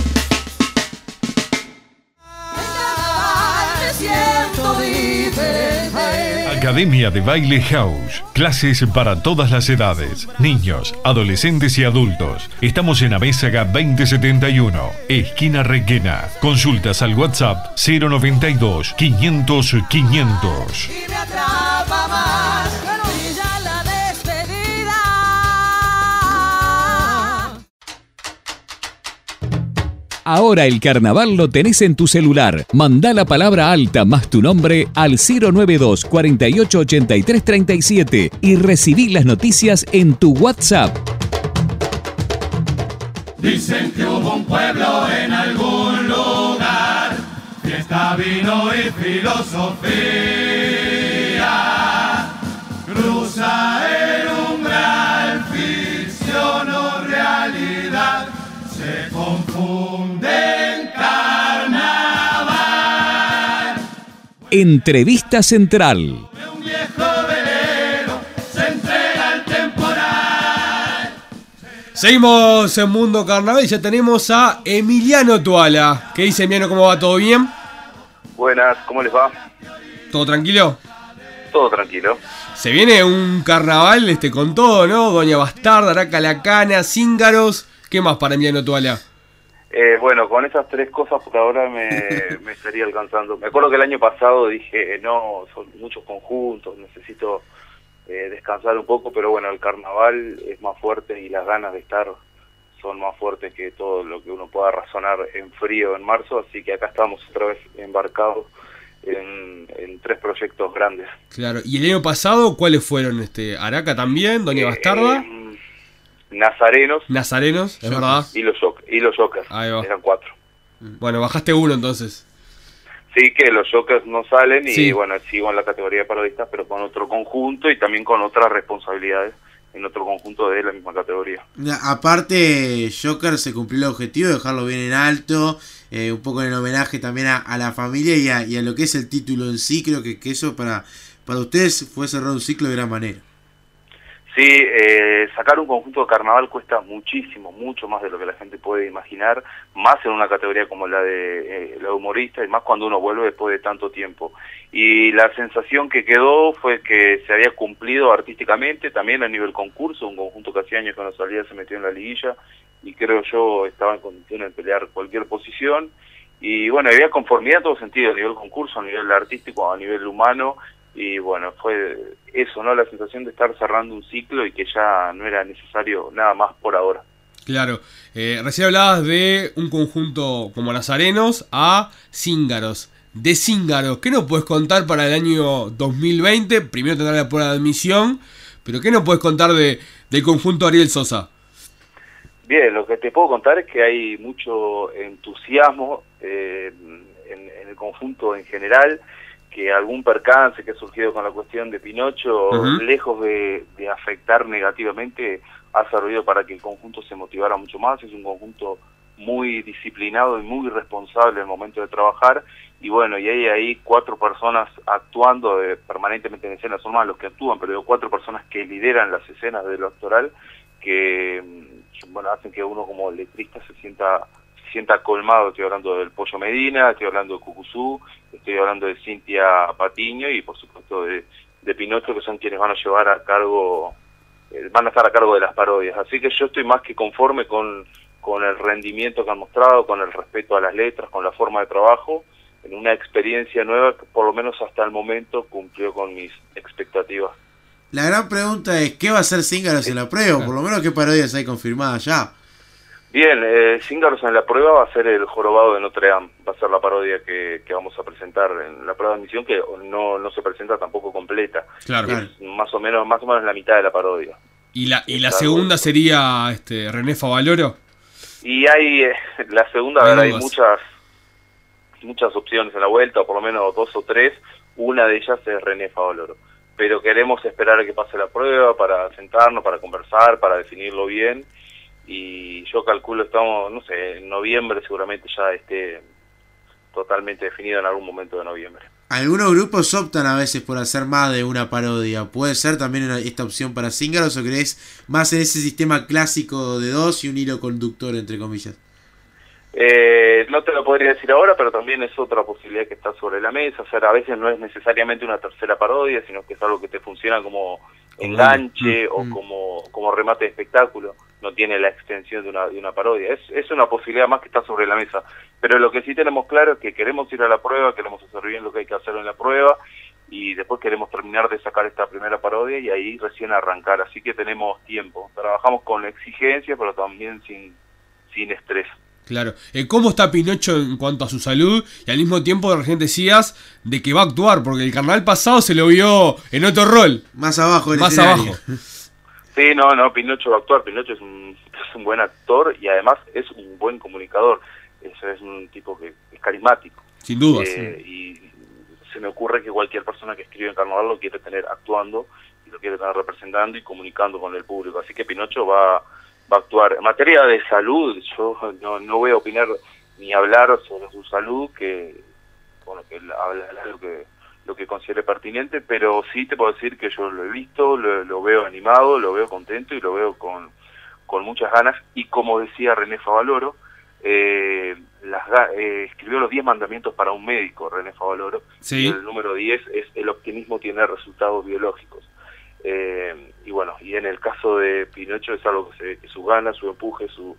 Academia de Baile House. Clases para todas las edades. Niños, adolescentes y adultos. Estamos en Amézaga 2071, esquina Requena. Consultas al WhatsApp 092 500 500. Ahora el carnaval lo tenés en tu celular. Mandá la palabra alta más tu nombre al 092 48 83 37 y recibí las noticias en tu WhatsApp. Dicen que hubo un pueblo en algún lugar, fiesta, vino y filosofía. Entrevista Central. Seguimos en Mundo Carnaval y ya tenemos a Emiliano Tuala. ¿Qué dice Emiliano? ¿Cómo va? ¿Todo bien? Buenas, ¿cómo les va? ¿Todo tranquilo? Todo tranquilo. Se viene un carnaval este, con todo, ¿no? Doña Bastarda, Araca Lacana, Cíngaros. ¿Qué más para Emiliano Tuala? Eh, bueno, con esas tres cosas por ahora me, me estaría alcanzando. Me acuerdo que el año pasado dije, no, son muchos conjuntos, necesito eh, descansar un poco, pero bueno, el carnaval es más fuerte y las ganas de estar son más fuertes que todo lo que uno pueda razonar en frío en marzo, así que acá estamos otra vez embarcados en, en tres proyectos grandes. Claro. ¿Y el año pasado cuáles fueron? este Araca también, Doña Bastarda, Eh, Nazarenos Nazarenos, es verdad. y los, Joker- y los Jokers, Ahí va. eran cuatro. Bueno, bajaste uno entonces. Sí, que los Jokers no salen y bueno, sigo en la categoría de parodistas, pero con otro conjunto y también con otras responsabilidades en otro conjunto de la misma categoría. Ya, Aparte, Joker se cumplió el objetivo de dejarlo bien en alto, eh, un poco en el homenaje también a, a la familia y a, y a lo que es el título en sí. Creo que, que eso para, para ustedes fue cerrar un ciclo de gran manera. Sí, eh, sacar un conjunto de carnaval cuesta muchísimo, mucho más de lo que la gente puede imaginar, más en una categoría como la de eh, la humorista y más cuando uno vuelve después de tanto tiempo. Y la sensación que quedó fue que se había cumplido artísticamente, también a nivel concurso, un conjunto que hacía años que no salía se metió en la liguilla y creo yo estaba en condiciones de pelear cualquier posición. Y bueno, había conformidad en todo sentido, a nivel concurso, a nivel artístico, a nivel humano, y bueno, fue eso, ¿no? La sensación de estar cerrando un ciclo y que ya no era necesario nada más por ahora. Claro. Eh, recién hablabas de un conjunto como Nazarenos a Cíngaros. De Cíngaros, ¿qué nos puedes contar para el año 2020? Primero tendrá la prueba de admisión, pero ¿qué nos puedes contar de, del conjunto Ariel Sosa? Bien, lo que te puedo contar es que hay mucho entusiasmo eh, en, en el conjunto en general, que algún percance que ha surgido con la cuestión de Pinocho, lejos de, de afectar negativamente, ha servido para que el conjunto se motivara mucho más. Es un conjunto muy disciplinado y muy responsable en el momento de trabajar. Y bueno, y hay ahí cuatro personas actuando eh, permanentemente en escena, son más los que actúan, pero digo, cuatro personas que lideran las escenas de lo actoral que mm, bueno hacen que uno como letrista se sienta sienta colmado, estoy hablando del Pollo Medina, estoy hablando de Cucuzú, estoy hablando de Cintia Patiño y por supuesto de, de Pinocho, que son quienes van a llevar a cargo, eh, van a estar a cargo de las parodias. Así que yo estoy más que conforme con, con el rendimiento que han mostrado, con el respeto a las letras, con la forma de trabajo, en una experiencia nueva que por lo menos hasta el momento cumplió con mis expectativas. La gran pregunta es, ¿qué va a hacer Cíngaros en la prueba? Por lo menos, ¿qué parodias hay confirmadas ya? Bien, eh, Cíngaros en la prueba va a ser el jorobado de Notre Dame, va a ser la parodia que, que vamos a presentar en la prueba de admisión, que no, no se presenta tampoco completa. Claro. Es más o menos, más o menos la mitad de la parodia. Y la, y la segunda sería este René Favaloro. Y hay, eh, la segunda, Hay muchas, muchas opciones en la vuelta, o por lo menos dos o tres, una de ellas es René Favaloro. Pero queremos esperar a que pase la prueba para sentarnos, para conversar, para definirlo bien, y yo calculo estamos, no sé, en noviembre seguramente ya esté totalmente definido en algún momento de noviembre. Algunos grupos optan a veces por hacer más de una parodia. ¿Puede ser también una- esta opción para Cíngaros o crees más en ese sistema clásico de dos y un hilo conductor, entre comillas? Eh, no te lo podría decir ahora, pero también es otra posibilidad que está sobre la mesa. O sea, a veces no es necesariamente una tercera parodia, sino que es algo que te funciona como enganche o como, como remate de espectáculo. No tiene la extensión de una, de una parodia. Es, es una posibilidad más que está sobre la mesa. Pero lo que sí tenemos claro es que queremos ir a la prueba, queremos hacer bien lo que hay que hacer en la prueba y después queremos terminar de sacar esta primera parodia y ahí recién arrancar. Así que tenemos tiempo. Trabajamos con exigencia, pero también sin, sin estrés. Claro. Eh, ¿Cómo está Pinocho en cuanto a su salud? Y al mismo tiempo recién decías de que va a actuar, porque el carnaval pasado se lo vio en otro rol. Más abajo Más escenario. abajo. Sí, no, no, Pinocho va a actuar. Pinocho es un, es un buen actor y además es un buen comunicador. Es, es un tipo que es carismático. Sin duda, Eh, Y se me ocurre que cualquier persona que escribe en Carnaval lo quiere tener actuando y lo quiere tener representando y comunicando con el público. Así que Pinocho va, va a actuar. En materia de salud, yo no, no voy a opinar ni hablar sobre su salud, que bueno, que él habla lo que lo que considere pertinente, pero sí te puedo decir que yo lo he visto, lo, lo veo animado, lo veo contento y lo veo con, con muchas ganas. Y como decía René Favaloro, eh, las, eh, escribió los 10 mandamientos para un médico, René Favaloro. Sí. Y el número 10 es el optimismo tiene resultados biológicos. Eh, y bueno, y en el caso de Pinocho es algo que se ve que su ganas, su empuje, su,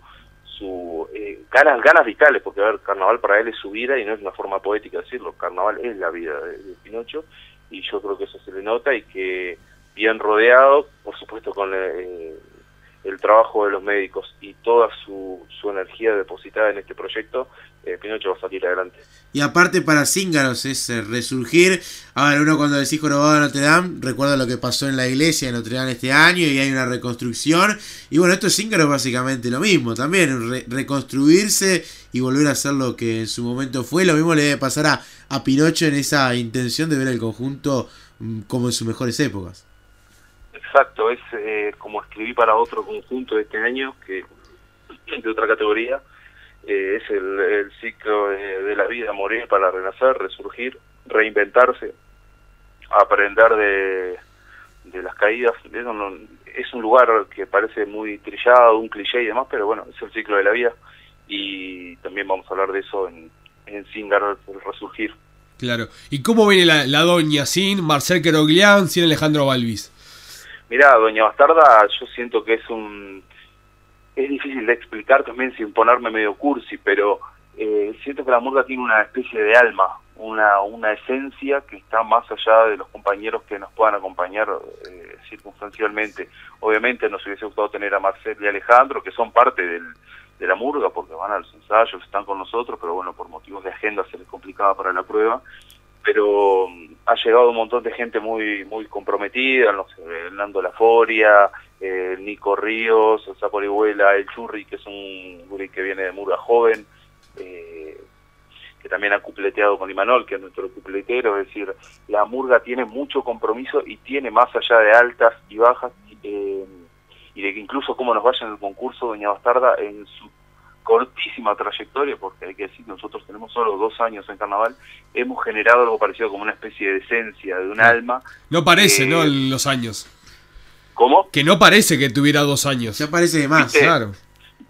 su eh, ganas, ganas vitales, porque a ver, carnaval para él es su vida y no es una forma poética decirlo, carnaval es la vida de, Pinocho y yo creo que eso se le nota y que bien rodeado, por supuesto con eh, el trabajo de los médicos y toda su, su energía depositada en este proyecto, eh, Pinocho va a salir adelante. Y aparte para Cíngaros es eh, resurgir. A ver, uno cuando decís jorobado de Notre Dame, recuerda lo que pasó en la iglesia de Notre Dame este año y hay una reconstrucción. Y bueno, esto es Cíngaros básicamente lo mismo, también re- reconstruirse y volver a hacer lo que en su momento fue. Lo mismo le debe pasar a, a Pinocho en esa intención de ver el conjunto mm, como en sus mejores épocas. Exacto, es eh, como escribí para otro conjunto de este año, que de otra categoría, eh, es el, el ciclo de, de la vida, morir para renacer, resurgir, reinventarse, aprender de, de las caídas. Es un lugar que parece muy trillado, un cliché y demás, pero bueno, es el ciclo de la vida y también vamos a hablar de eso en, en Cíngaro, el resurgir. Claro. ¿Y cómo viene la, la doña sin Marcel Queroglián, sin Alejandro Balvis? Mira, Doña Bastarda, yo siento que es un... Es difícil de explicar también sin ponerme medio cursi, pero eh, siento que la murga tiene una especie de alma, una, una esencia que está más allá de los compañeros que nos puedan acompañar eh, circunstancialmente. Obviamente nos hubiese gustado tener a Marcel y Alejandro, que son parte del, de la murga, porque van a los ensayos, están con nosotros, pero bueno, por motivos de agenda se les complicaba para la prueba pero mm, ha llegado un montón de gente muy muy comprometida, no sé, el Nando Laforia, eh, Nico Ríos, el el Churri, que es un guri que viene de Murga joven, eh, que también ha cupleteado con Imanol, que es nuestro cupletero, es decir, la Murga tiene mucho compromiso y tiene más allá de altas y bajas, eh, y de que incluso cómo nos vaya en el concurso Doña Bastarda en su cortísima trayectoria, porque hay que decir que nosotros tenemos solo dos años en carnaval, hemos generado algo parecido como una especie de esencia, de un alma. No parece, Eh, ¿no? Los años. ¿Cómo? Que no parece que tuviera dos años. Ya parece de más. ¿Viste? Claro.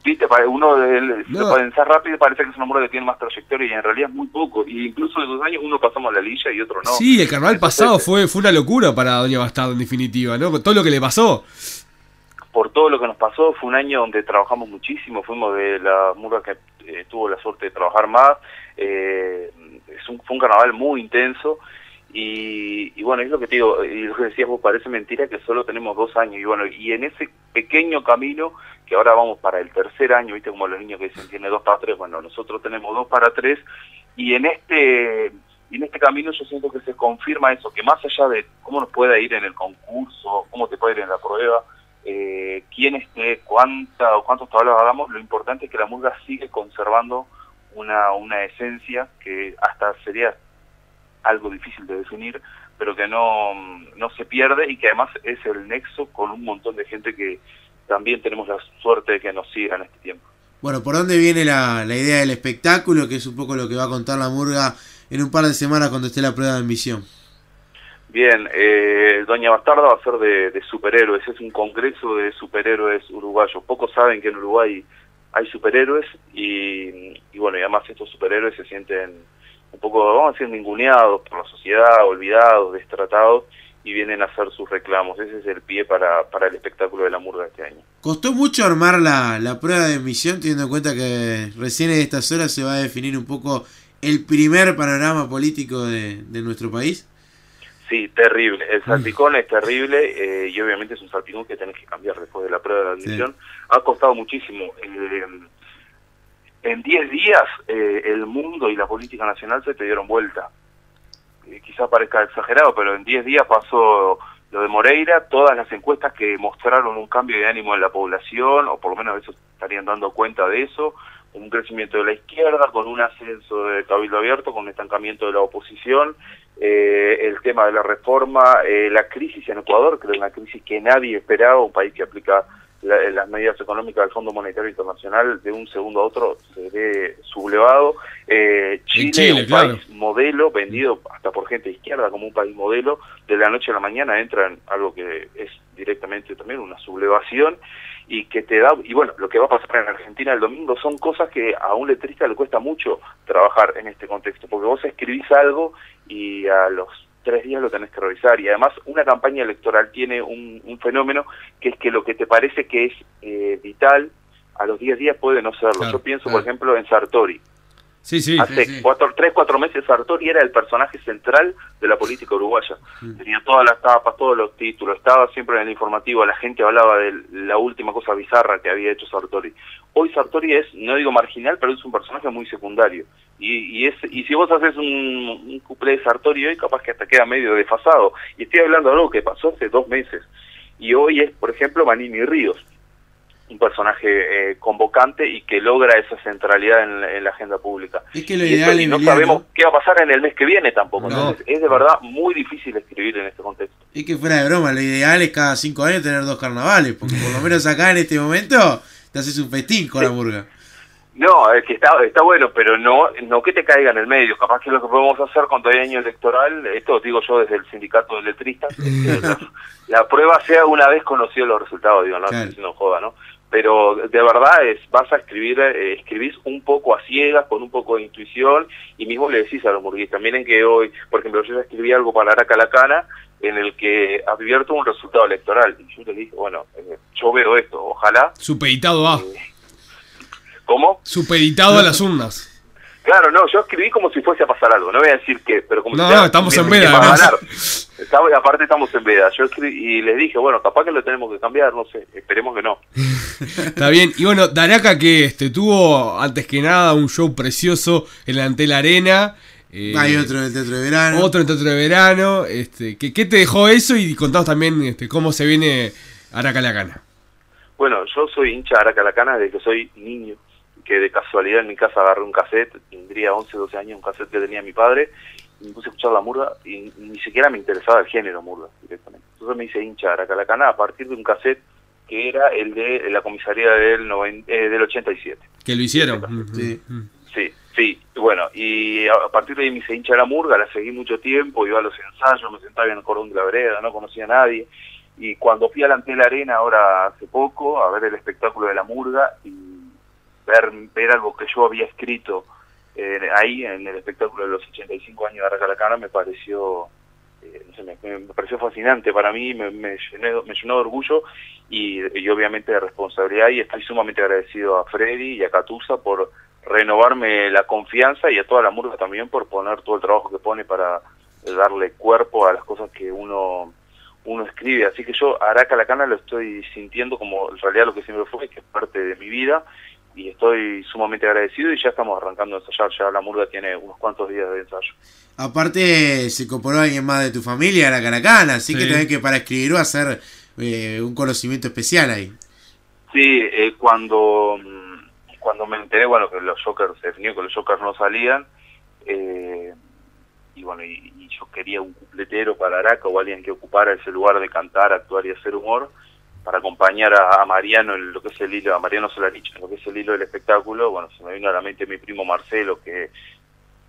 Viste, uno del- No. pensar rápido parece que es una murga que tiene más trayectoria y en realidad es muy poco. Y incluso de dos años uno pasamos la lilla y otro no. Sí, el carnaval Entonces, pasado fue, fue una locura para Doña Bastardo, en definitiva, ¿no? Con todo lo que le pasó. Por todo lo que nos pasó, fue un año donde trabajamos muchísimo, fuimos de la murga que eh, tuvo la suerte de trabajar más, eh, es un, fue un carnaval muy intenso y, y bueno, es lo que te digo, y lo que decías vos, parece mentira que solo tenemos dos años. Y bueno, y en ese pequeño camino, que ahora vamos para el tercer año, viste como los niños que dicen tiene dos para tres, bueno, nosotros tenemos dos para tres. Y en este y en este camino yo siento que se confirma eso, que más allá de cómo nos pueda ir en el concurso, cómo te puede ir en la prueba, eh, quién esté, cuánta o cuántos tablados hagamos, lo importante es que la murga sigue conservando una, una esencia que hasta sería algo difícil de definir, pero que no, no se pierde y que además es el nexo con un montón de gente que también tenemos la suerte de que nos siga en este tiempo. Bueno, ¿por dónde viene la, la idea del espectáculo? Que es un poco lo que va a contar la murga en un par de semanas cuando esté la prueba de admisión. Bien, eh, Doña Bastarda va a ser de, superhéroes, es un congreso de superhéroes uruguayos. Pocos saben que en Uruguay hay superhéroes y, y bueno, y además estos superhéroes se sienten un poco, vamos a decir, ninguneados por la sociedad, olvidados, destratados y vienen a hacer sus reclamos. Ese es el pie para, para el espectáculo de la murga este año. ¿Costó mucho armar la, la prueba de admisión teniendo en cuenta que recién en estas horas se va a definir un poco el primer panorama político de, de nuestro país? Sí, terrible. El salpicón es terrible eh, y obviamente es un salpicón que tenés que cambiar después de la prueba de admisión. Ha costado muchísimo. Eh, en 10 días eh, el mundo y la política nacional se te dieron vuelta. Eh, quizás parezca exagerado, pero en 10 días pasó lo de Moreira, todas las encuestas que mostraron un cambio de ánimo en la población, o por lo menos eso estarían dando cuenta de eso, un crecimiento de la izquierda, con un ascenso de Cabildo Abierto, con un estancamiento de la oposición, eh, el tema de la reforma, eh, la crisis en Ecuador, que es una crisis que nadie esperaba, un país que aplica la- las medidas económicas del Fondo Monetario Internacional de un segundo a otro se ve sublevado. Eh, Chile, Chile, un claro. país modelo, vendido hasta por gente izquierda como un país modelo, de la noche a la mañana entra en algo que es directamente también una sublevación y que te da, y bueno, lo que va a pasar en Argentina el domingo son cosas que a un letrista le cuesta mucho trabajar en este contexto, porque vos escribís algo y a los tres días lo tenés que revisar y además una campaña electoral tiene un, un fenómeno que es que lo que te parece que es eh, vital a los 10 días puede no serlo. Claro, Yo pienso, claro. por ejemplo, en Sartori. Sí, sí. Hace cuatro, tres, cuatro meses Sartori era el personaje central de la política uruguaya. Tenía todas las tapas, todos los títulos, estaba siempre en el informativo, la gente hablaba de la última cosa bizarra que había hecho Sartori. Hoy Sartori es, no digo marginal, pero es un personaje muy secundario. Y, y, es, y si vos haces un, un cuplé de Sartori hoy, capaz que hasta queda medio desfasado. Y estoy hablando de algo que pasó hace dos meses. Y hoy es, por ejemplo, Manini Ríos un personaje eh, convocante y que logra esa centralidad en la, en la agenda pública. Es que lo Y, ideal, no sabemos qué va a pasar en el mes que viene tampoco. No. Entonces es de verdad muy difícil escribir en este contexto. Es que fuera de broma, lo ideal es cada cinco años tener dos carnavales, porque por lo menos acá en este momento te haces un festín con la murga. No, es que está, está bueno, pero no no que te caiga en el medio. Capaz que lo que podemos hacer cuando hay año electoral, esto digo yo desde el sindicato de letristas, la, la prueba sea una vez conocidos los resultados, digo, no Claro. diciendo joda, ¿no? Pero de verdad es vas a escribir, eh, escribís un poco a ciegas, con un poco de intuición, y mismo le decís a los murguistas, miren que hoy, por ejemplo, yo ya escribí algo para Araca la Cana, en el que advierto un resultado electoral. Y yo le dije, bueno, eh, yo veo esto, ojalá. Supeditado a. ¿Cómo? Supeditado a las urnas. Claro, no, yo escribí como si fuese a pasar algo, no voy a decir qué, pero como No, si no, estamos en veda, va a además. ganar. Estamos- aparte estamos en veda. Yo escribí y les dije, bueno, capaz que lo tenemos que cambiar, no sé, esperemos que no. Está bien. Y bueno, Daraca que este tuvo antes que nada un show precioso en la Antel Arena. eh, Hay otro en el Teatro de Verano. Otro en Teatro de Verano. Este, ¿qué, qué te dejó eso? Y contanos también este, cómo se viene Araca la Cana. Bueno, yo soy hincha de Aracalacana desde que soy niño, que de casualidad en mi casa agarré un cassette, tendría 11, 12 años, un cassette que tenía mi padre, y me puse a escuchar la murga y ni siquiera me interesaba el género murga directamente. Entonces me hice hincha de Aracalacana a partir de un cassette que era el de la comisaría del, noven- eh, del 87. Que lo hicieron. Sí. Sí, sí, bueno, y a partir de ahí me hice hincha de la murga, la seguí mucho tiempo, iba a los ensayos, me sentaba en el cordón de la vereda, no conocía a nadie, y cuando fui a la Antel Arena ahora hace poco a ver el espectáculo de la murga, y ver, ver algo que yo había escrito eh, ahí en el espectáculo de los 85 años de Aracalacana me pareció eh, no sé, me, pareció fascinante para mí, me, me, llené- me llenó de orgullo y, y obviamente de responsabilidad y estoy sumamente agradecido a Freddy y a Catusa por renovarme la confianza y a toda la murga también por poner todo el trabajo que pone para darle cuerpo a las cosas que uno uno escribe, así que yo a Aracalacana lo estoy sintiendo como en realidad lo que siempre fue, que es parte de mi vida y estoy sumamente agradecido y ya estamos arrancando a ensayar, ya la murga tiene unos cuantos días de ensayo. Aparte, se incorporó alguien más de tu familia a la Caracana, así que Sí. también que para escribir va a ser eh, un conocimiento especial ahí. Sí, eh, cuando, mm, cuando me enteré, bueno, que los Jokers, se definió que los Jokers no salían, eh, y bueno, y, y yo quería un cupletero para Araca o alguien que ocupara ese lugar de cantar, actuar y hacer humor, para acompañar a, Mariano en lo que es el hilo, a Mariano Solarich, en lo que es el hilo del espectáculo, bueno, se me vino a la mente mi primo Marcelo, que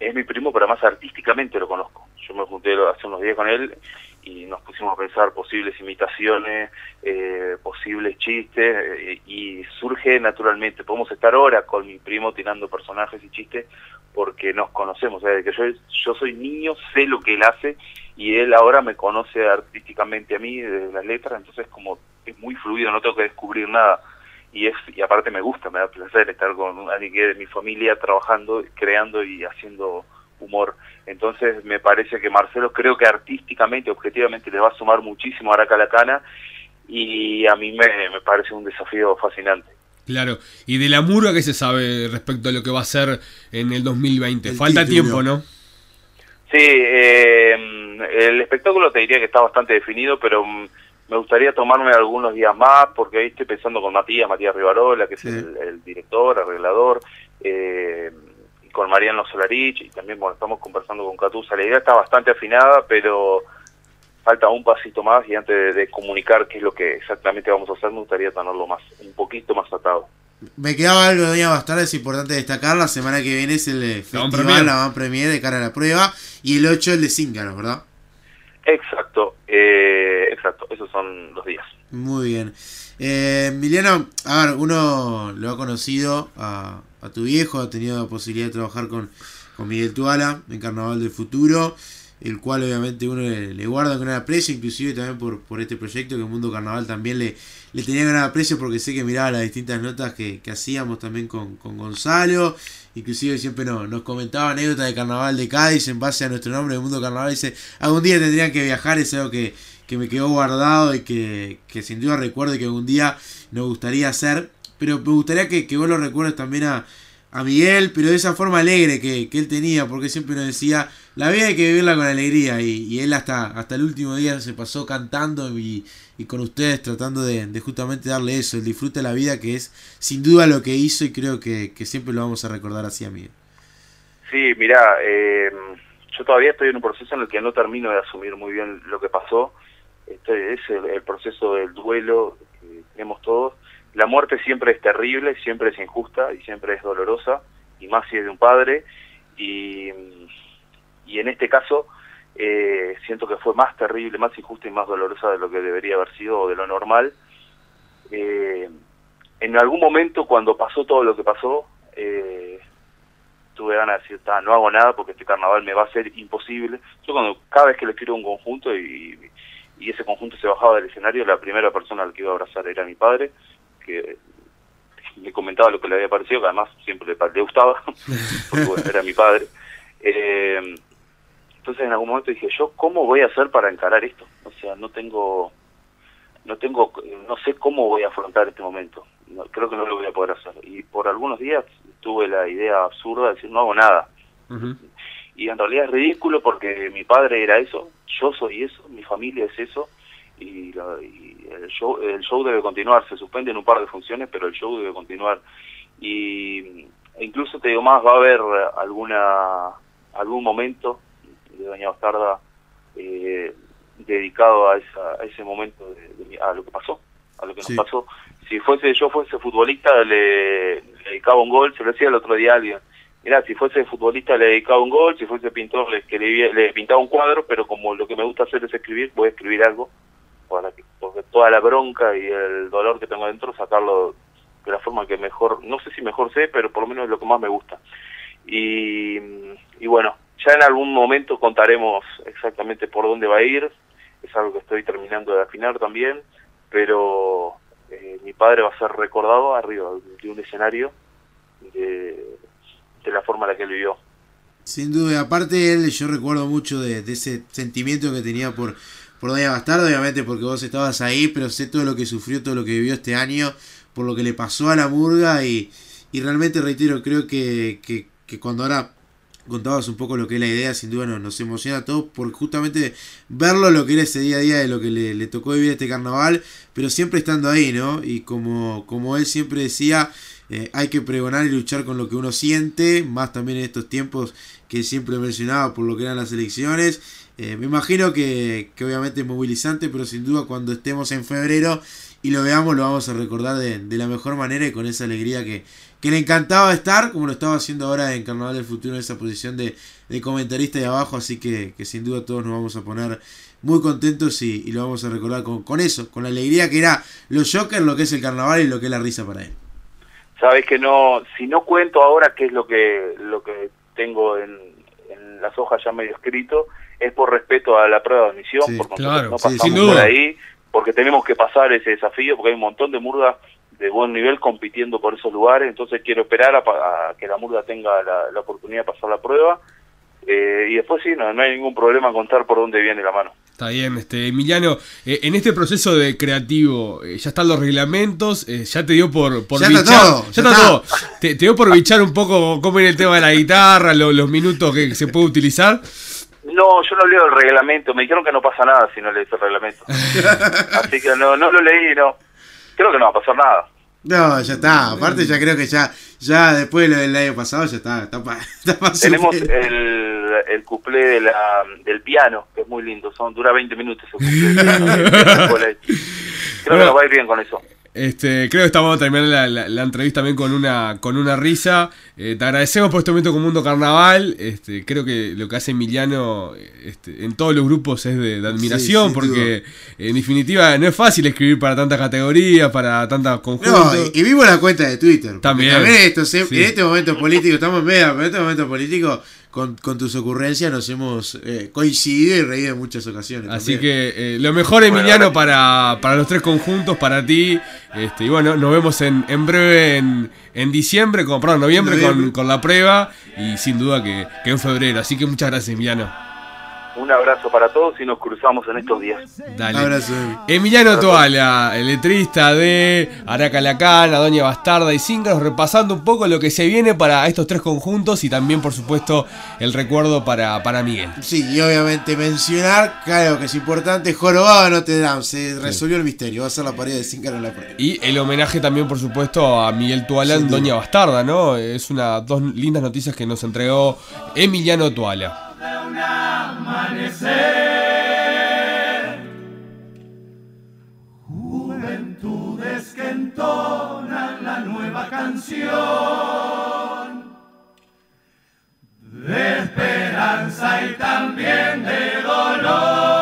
es mi primo, pero además artísticamente lo conozco. Yo me junté hace unos días con él y nos pusimos a pensar posibles imitaciones, eh, posibles chistes, eh, y surge naturalmente. Podemos estar horas con mi primo tirando personajes y chistes porque nos conocemos. O sea, desde que yo, yo soy niño, sé lo que él hace y él ahora me conoce artísticamente a mí, de las letras, entonces como es muy fluido, no tengo que descubrir nada. Y, es, y aparte me gusta, me da placer estar con alguien que es de mi familia trabajando, creando y haciendo humor. Entonces me parece que Marcelo creo que artísticamente, objetivamente le va a sumar muchísimo a Aracalacana y a mí me, me parece un desafío fascinante. Claro. ¿Y de la murga qué se sabe respecto a lo que va a ser en el 2020? El Falta título. tiempo, ¿no? Sí, eh, el espectáculo te diría que está bastante definido, pero mm, me gustaría tomarme algunos días más, porque ahí estoy pensando con Matías, Matías Rivarola, que es el, el director, arreglador, eh, y con Mariano Solarich, y también bueno, estamos conversando con Catusa. La idea está bastante afinada, pero falta un pasito más, y antes de, de comunicar qué es lo que exactamente vamos a hacer, me gustaría tenerlo más, un poquito más atado. Me quedaba algo de más tarde, es importante destacar, la semana que viene es el eh, La festival, Premier. la Van Premier de cara a la prueba, y el 8 el de Cíngaros, ¿verdad? Exacto, eh, exacto, esos son los días. Muy bien. Eh, Emiliano, a ver, uno lo ha conocido a, a tu viejo, ha tenido la posibilidad de trabajar con, con Miguel Tuala en Carnaval del Futuro, el cual obviamente uno le, le guarda gran aprecio, inclusive también por, por este proyecto que Mundo Carnaval también le, le tenía gran aprecio porque sé que miraba las distintas notas que, que hacíamos también con, con Gonzalo, inclusive siempre nos, nos comentaba anécdotas de Carnaval de Cádiz en base a nuestro nombre del Mundo Carnaval, dice, algún día tendrían que viajar, es algo que, que me quedó guardado y que, que sin duda recuerdo y que algún día nos gustaría hacer, pero me gustaría que, que vos lo recuerdes también a, a Miguel, pero de esa forma alegre que, que él tenía, porque siempre nos decía, la vida hay que vivirla con alegría, y, y él hasta, hasta el último día se pasó cantando y, con ustedes tratando de, justamente darle eso, el disfrute de la vida, que es sin duda lo que hizo y creo que, siempre lo vamos a recordar así a Miguel. Sí, mira, eh, yo todavía estoy en un proceso en el que no termino de asumir muy bien lo que pasó. Este es el, el proceso del duelo que tenemos todos. La muerte siempre es terrible, siempre es injusta y siempre es dolorosa, y más si es de un padre. Y, y en este caso eh, siento que fue más terrible, más injusta y más dolorosa de lo que debería haber sido o de lo normal. Eh, en algún momento cuando pasó todo lo que pasó, eh, tuve ganas de decir, "Ta, no hago nada porque este carnaval me va a ser imposible. Yo cuando cada vez que le escribo un conjunto y, y ese conjunto se bajaba del escenario, la primera persona al que iba a abrazar era mi padre, que me comentaba lo que le había parecido, que además siempre le, le gustaba, porque bueno, era mi padre. Eh, entonces en algún momento dije, yo cómo voy a hacer para encarar esto? O sea, no tengo, no tengo, no sé cómo voy a afrontar este momento. No, creo que no lo voy a poder hacer. Y por algunos días tuve la idea absurda de decir, no hago nada. Y en realidad es ridículo porque mi padre era eso, yo soy eso, mi familia es eso, y, la- y el, show, el show debe continuar. Se suspenden un par de funciones, pero el show debe continuar. Y e incluso te digo más, va a haber alguna algún momento de Doña Bastarda eh, dedicado a, esa, a ese momento, de, de a lo que pasó, a lo que Sí. nos pasó. Si fuese yo fuese futbolista, le, le dedicaba un gol, se lo decía el otro día a alguien. Mirá, si fuese futbolista le dedicaba un gol, si fuese pintor le, le pintaba un cuadro, pero como lo que me gusta hacer es escribir, voy a escribir algo, para que, porque toda la bronca y el dolor que tengo dentro, sacarlo de la forma que mejor, no sé si mejor sé, pero por lo menos es lo que más me gusta. Y, y bueno, ya en algún momento contaremos exactamente por dónde va a ir, es algo que estoy terminando de afinar también, pero eh, mi padre va a ser recordado arriba de un escenario de, de la forma en la que él vivió. Sin duda, aparte él, yo recuerdo mucho de, ese sentimiento que tenía por, por Doña Bastardo, obviamente porque vos estabas ahí, pero sé todo lo que sufrió, todo lo que vivió este año, por lo que le pasó a la murga y, y realmente reitero, creo que, que, que cuando ahora contabas un poco lo que es la idea, sin duda nos, nos emociona a todos por justamente verlo lo que era ese día a día de lo que le, le tocó vivir este carnaval, pero siempre estando ahí, ¿no? Y como, como él siempre decía, eh, hay que pregonar y luchar con lo que uno siente, más también en estos tiempos que siempre mencionaba por lo que eran las elecciones. Eh, me imagino que, que obviamente es movilizante, pero sin duda cuando estemos en febrero y lo veamos lo vamos a recordar de, de la mejor manera y con esa alegría que, que le encantaba estar, como lo estaba haciendo ahora en Carnaval del Futuro, en esa posición de, de comentarista de abajo, así que, que, sin duda todos nos vamos a poner muy contentos y, y lo vamos a recordar con, con, eso, con la alegría que era los Jokers, lo que es el carnaval y lo que es la risa para él. Sabes que no, si no cuento ahora qué es lo que, lo que tengo en, en las hojas ya medio escrito, es por respeto a la prueba de admisión, Sí, porque claro, no sí, pasamos por ahí, porque tenemos que pasar ese desafío, porque hay un montón de murgas de buen nivel compitiendo por esos lugares, entonces quiero esperar a, pa- a que la murga tenga la, la oportunidad de pasar la prueba, eh, y después sí, no, no hay ningún problema en contar por dónde viene la mano. Está bien, este Emiliano, eh, en este proceso de creativo, eh, ya están los reglamentos, eh, ya te dio por, por Ya está bichar- todo, ya ya está está. todo. Te, te dio por bichar un poco cómo era el tema de la guitarra, lo- los minutos que se puede utilizar. No, yo no leo el reglamento, me dijeron que no pasa nada si no lees el reglamento. Así que no, no lo leí, no. Creo que no va a pasar nada. No, ya está, aparte ya creo que ya, ya después de lo del año pasado ya está, está pa- está pa' Tenemos el, el cuplé de la, del piano, que es muy lindo, son dura 20 minutos. Creo que nos va a ir bien con eso. Este, creo que estamos a terminar la, la- la entrevista también con una, con una risa. Eh, te agradecemos por este momento con Mundo Carnaval. Este, creo que lo que hace Emiliano este, en todos los grupos es de, de admiración, porque en definitiva no es fácil escribir para tantas categorías, para tantos conjuntos. No, y, y vivo la cuenta de Twitter. También. esto, se- Sí. en este momento político, estamos en medio, pero en este momento político, con, con tus ocurrencias nos hemos eh, coincidido y reído en muchas ocasiones. Así también. que eh, lo mejor, Emiliano, para, para los tres conjuntos, para ti. Este, y bueno, nos vemos en, en breve en, en diciembre, con, perdón, noviembre, Noviembre. Con, con la prueba. Y sin duda que, que en febrero. Así que muchas gracias, Emiliano. Un abrazo para todos y nos cruzamos en estos días. Dale. Abrazo. Emiliano Toala, el letrista de Araca Lacana, Doña Bastarda y Cíngaros, repasando un poco lo que se viene para estos tres conjuntos y también, por supuesto, el recuerdo para, para Miguel. Sí, y obviamente mencionar, claro que es importante, Jorobado Notre Dame, se resolvió el misterio, va a ser la pared de Cíncaro en la pared. Y el homenaje también, por supuesto, a Miguel Tuala en Doña Bastarda, ¿no? Es una dos lindas noticias que nos entregó Emiliano Tuala. Amanecer. Juventudes que entonan la nueva canción de esperanza y también de dolor.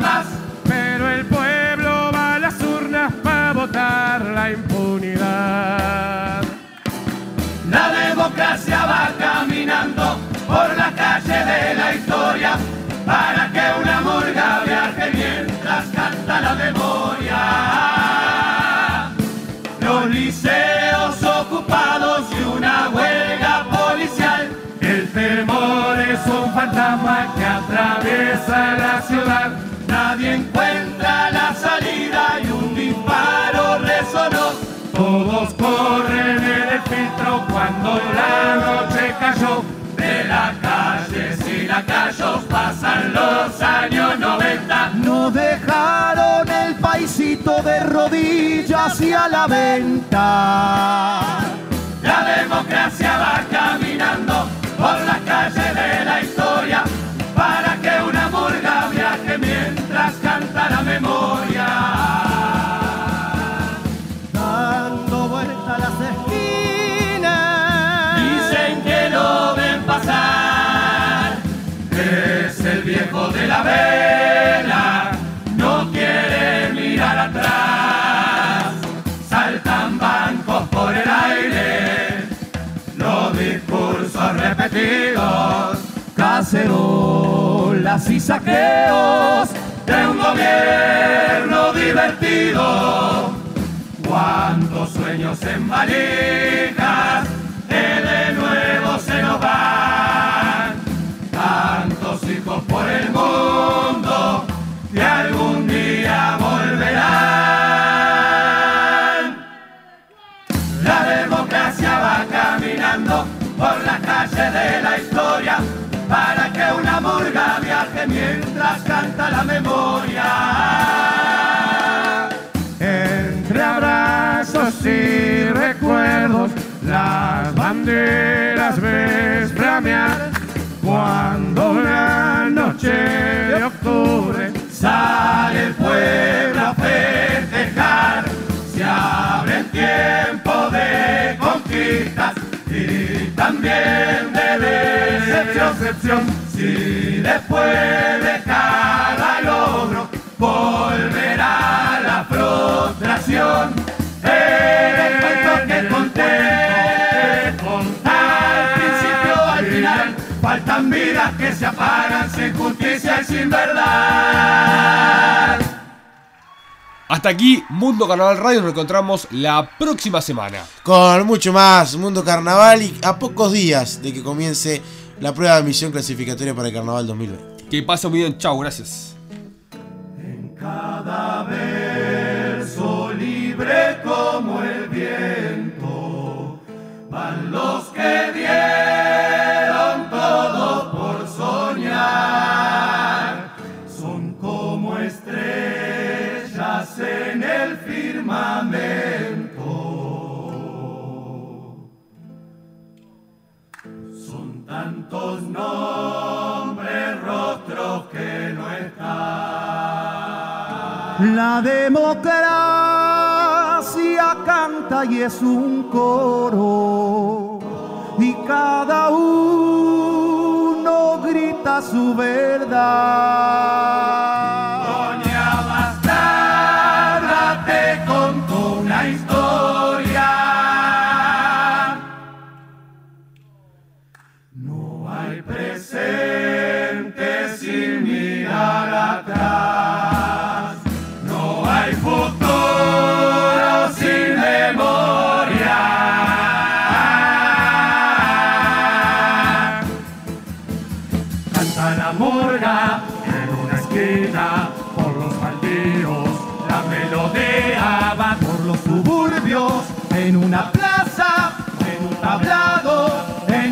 Más. Pero el pueblo va a las urnas para votar la impunidad. La democracia va caminando por la calle de la historia para que una murga viaje mientras canta la memoria. Los liceos ocupados y una huelga policial. El temor es un fantasma que atraviesa la ciudad. Nadie encuentra la salida y un disparo resonó. Todos corren en el filtro cuando la noche cayó. De la calle y lacayos pasan los años 90. No dejaron el paisito de rodillas y a la venta. La democracia va caminando por las calles de la historia Y saqueos de un gobierno divertido. Cuántos sueños en valijas que de nuevo se nos van. Tantos hijos por el mundo que algún día volverán. La democracia va caminando por las calles de la historia mientras canta la memoria. Entre abrazos y recuerdos, las banderas ves flamear. Cuando la noche de octubre Sale el pueblo a festejar, se abre el tiempo de conquistas también de decepción. Si después de cada logro volverá la frustración, el cuento que conté, al principio al final, faltan vidas que se apagan sin justicia y sin verdad. Hasta aquí, Mundo Carnaval Radio. Nos encontramos la próxima semana. Con mucho más Mundo Carnaval y a pocos días de que comience la prueba de admisión clasificatoria para el Carnaval 2020. Que pasen muy bien. Chau, gracias. Cada verso libre como el viento, van los que La democracia canta y es un coro. Y cada uno grita su verdad.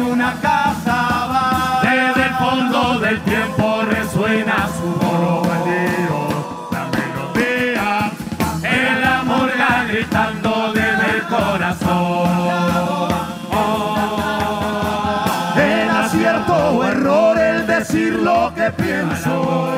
En una casa va. Desde el fondo del tiempo resuena su baldío. La melodía en la murga gritando desde el corazón. El acierto o error, el decir lo que pienso.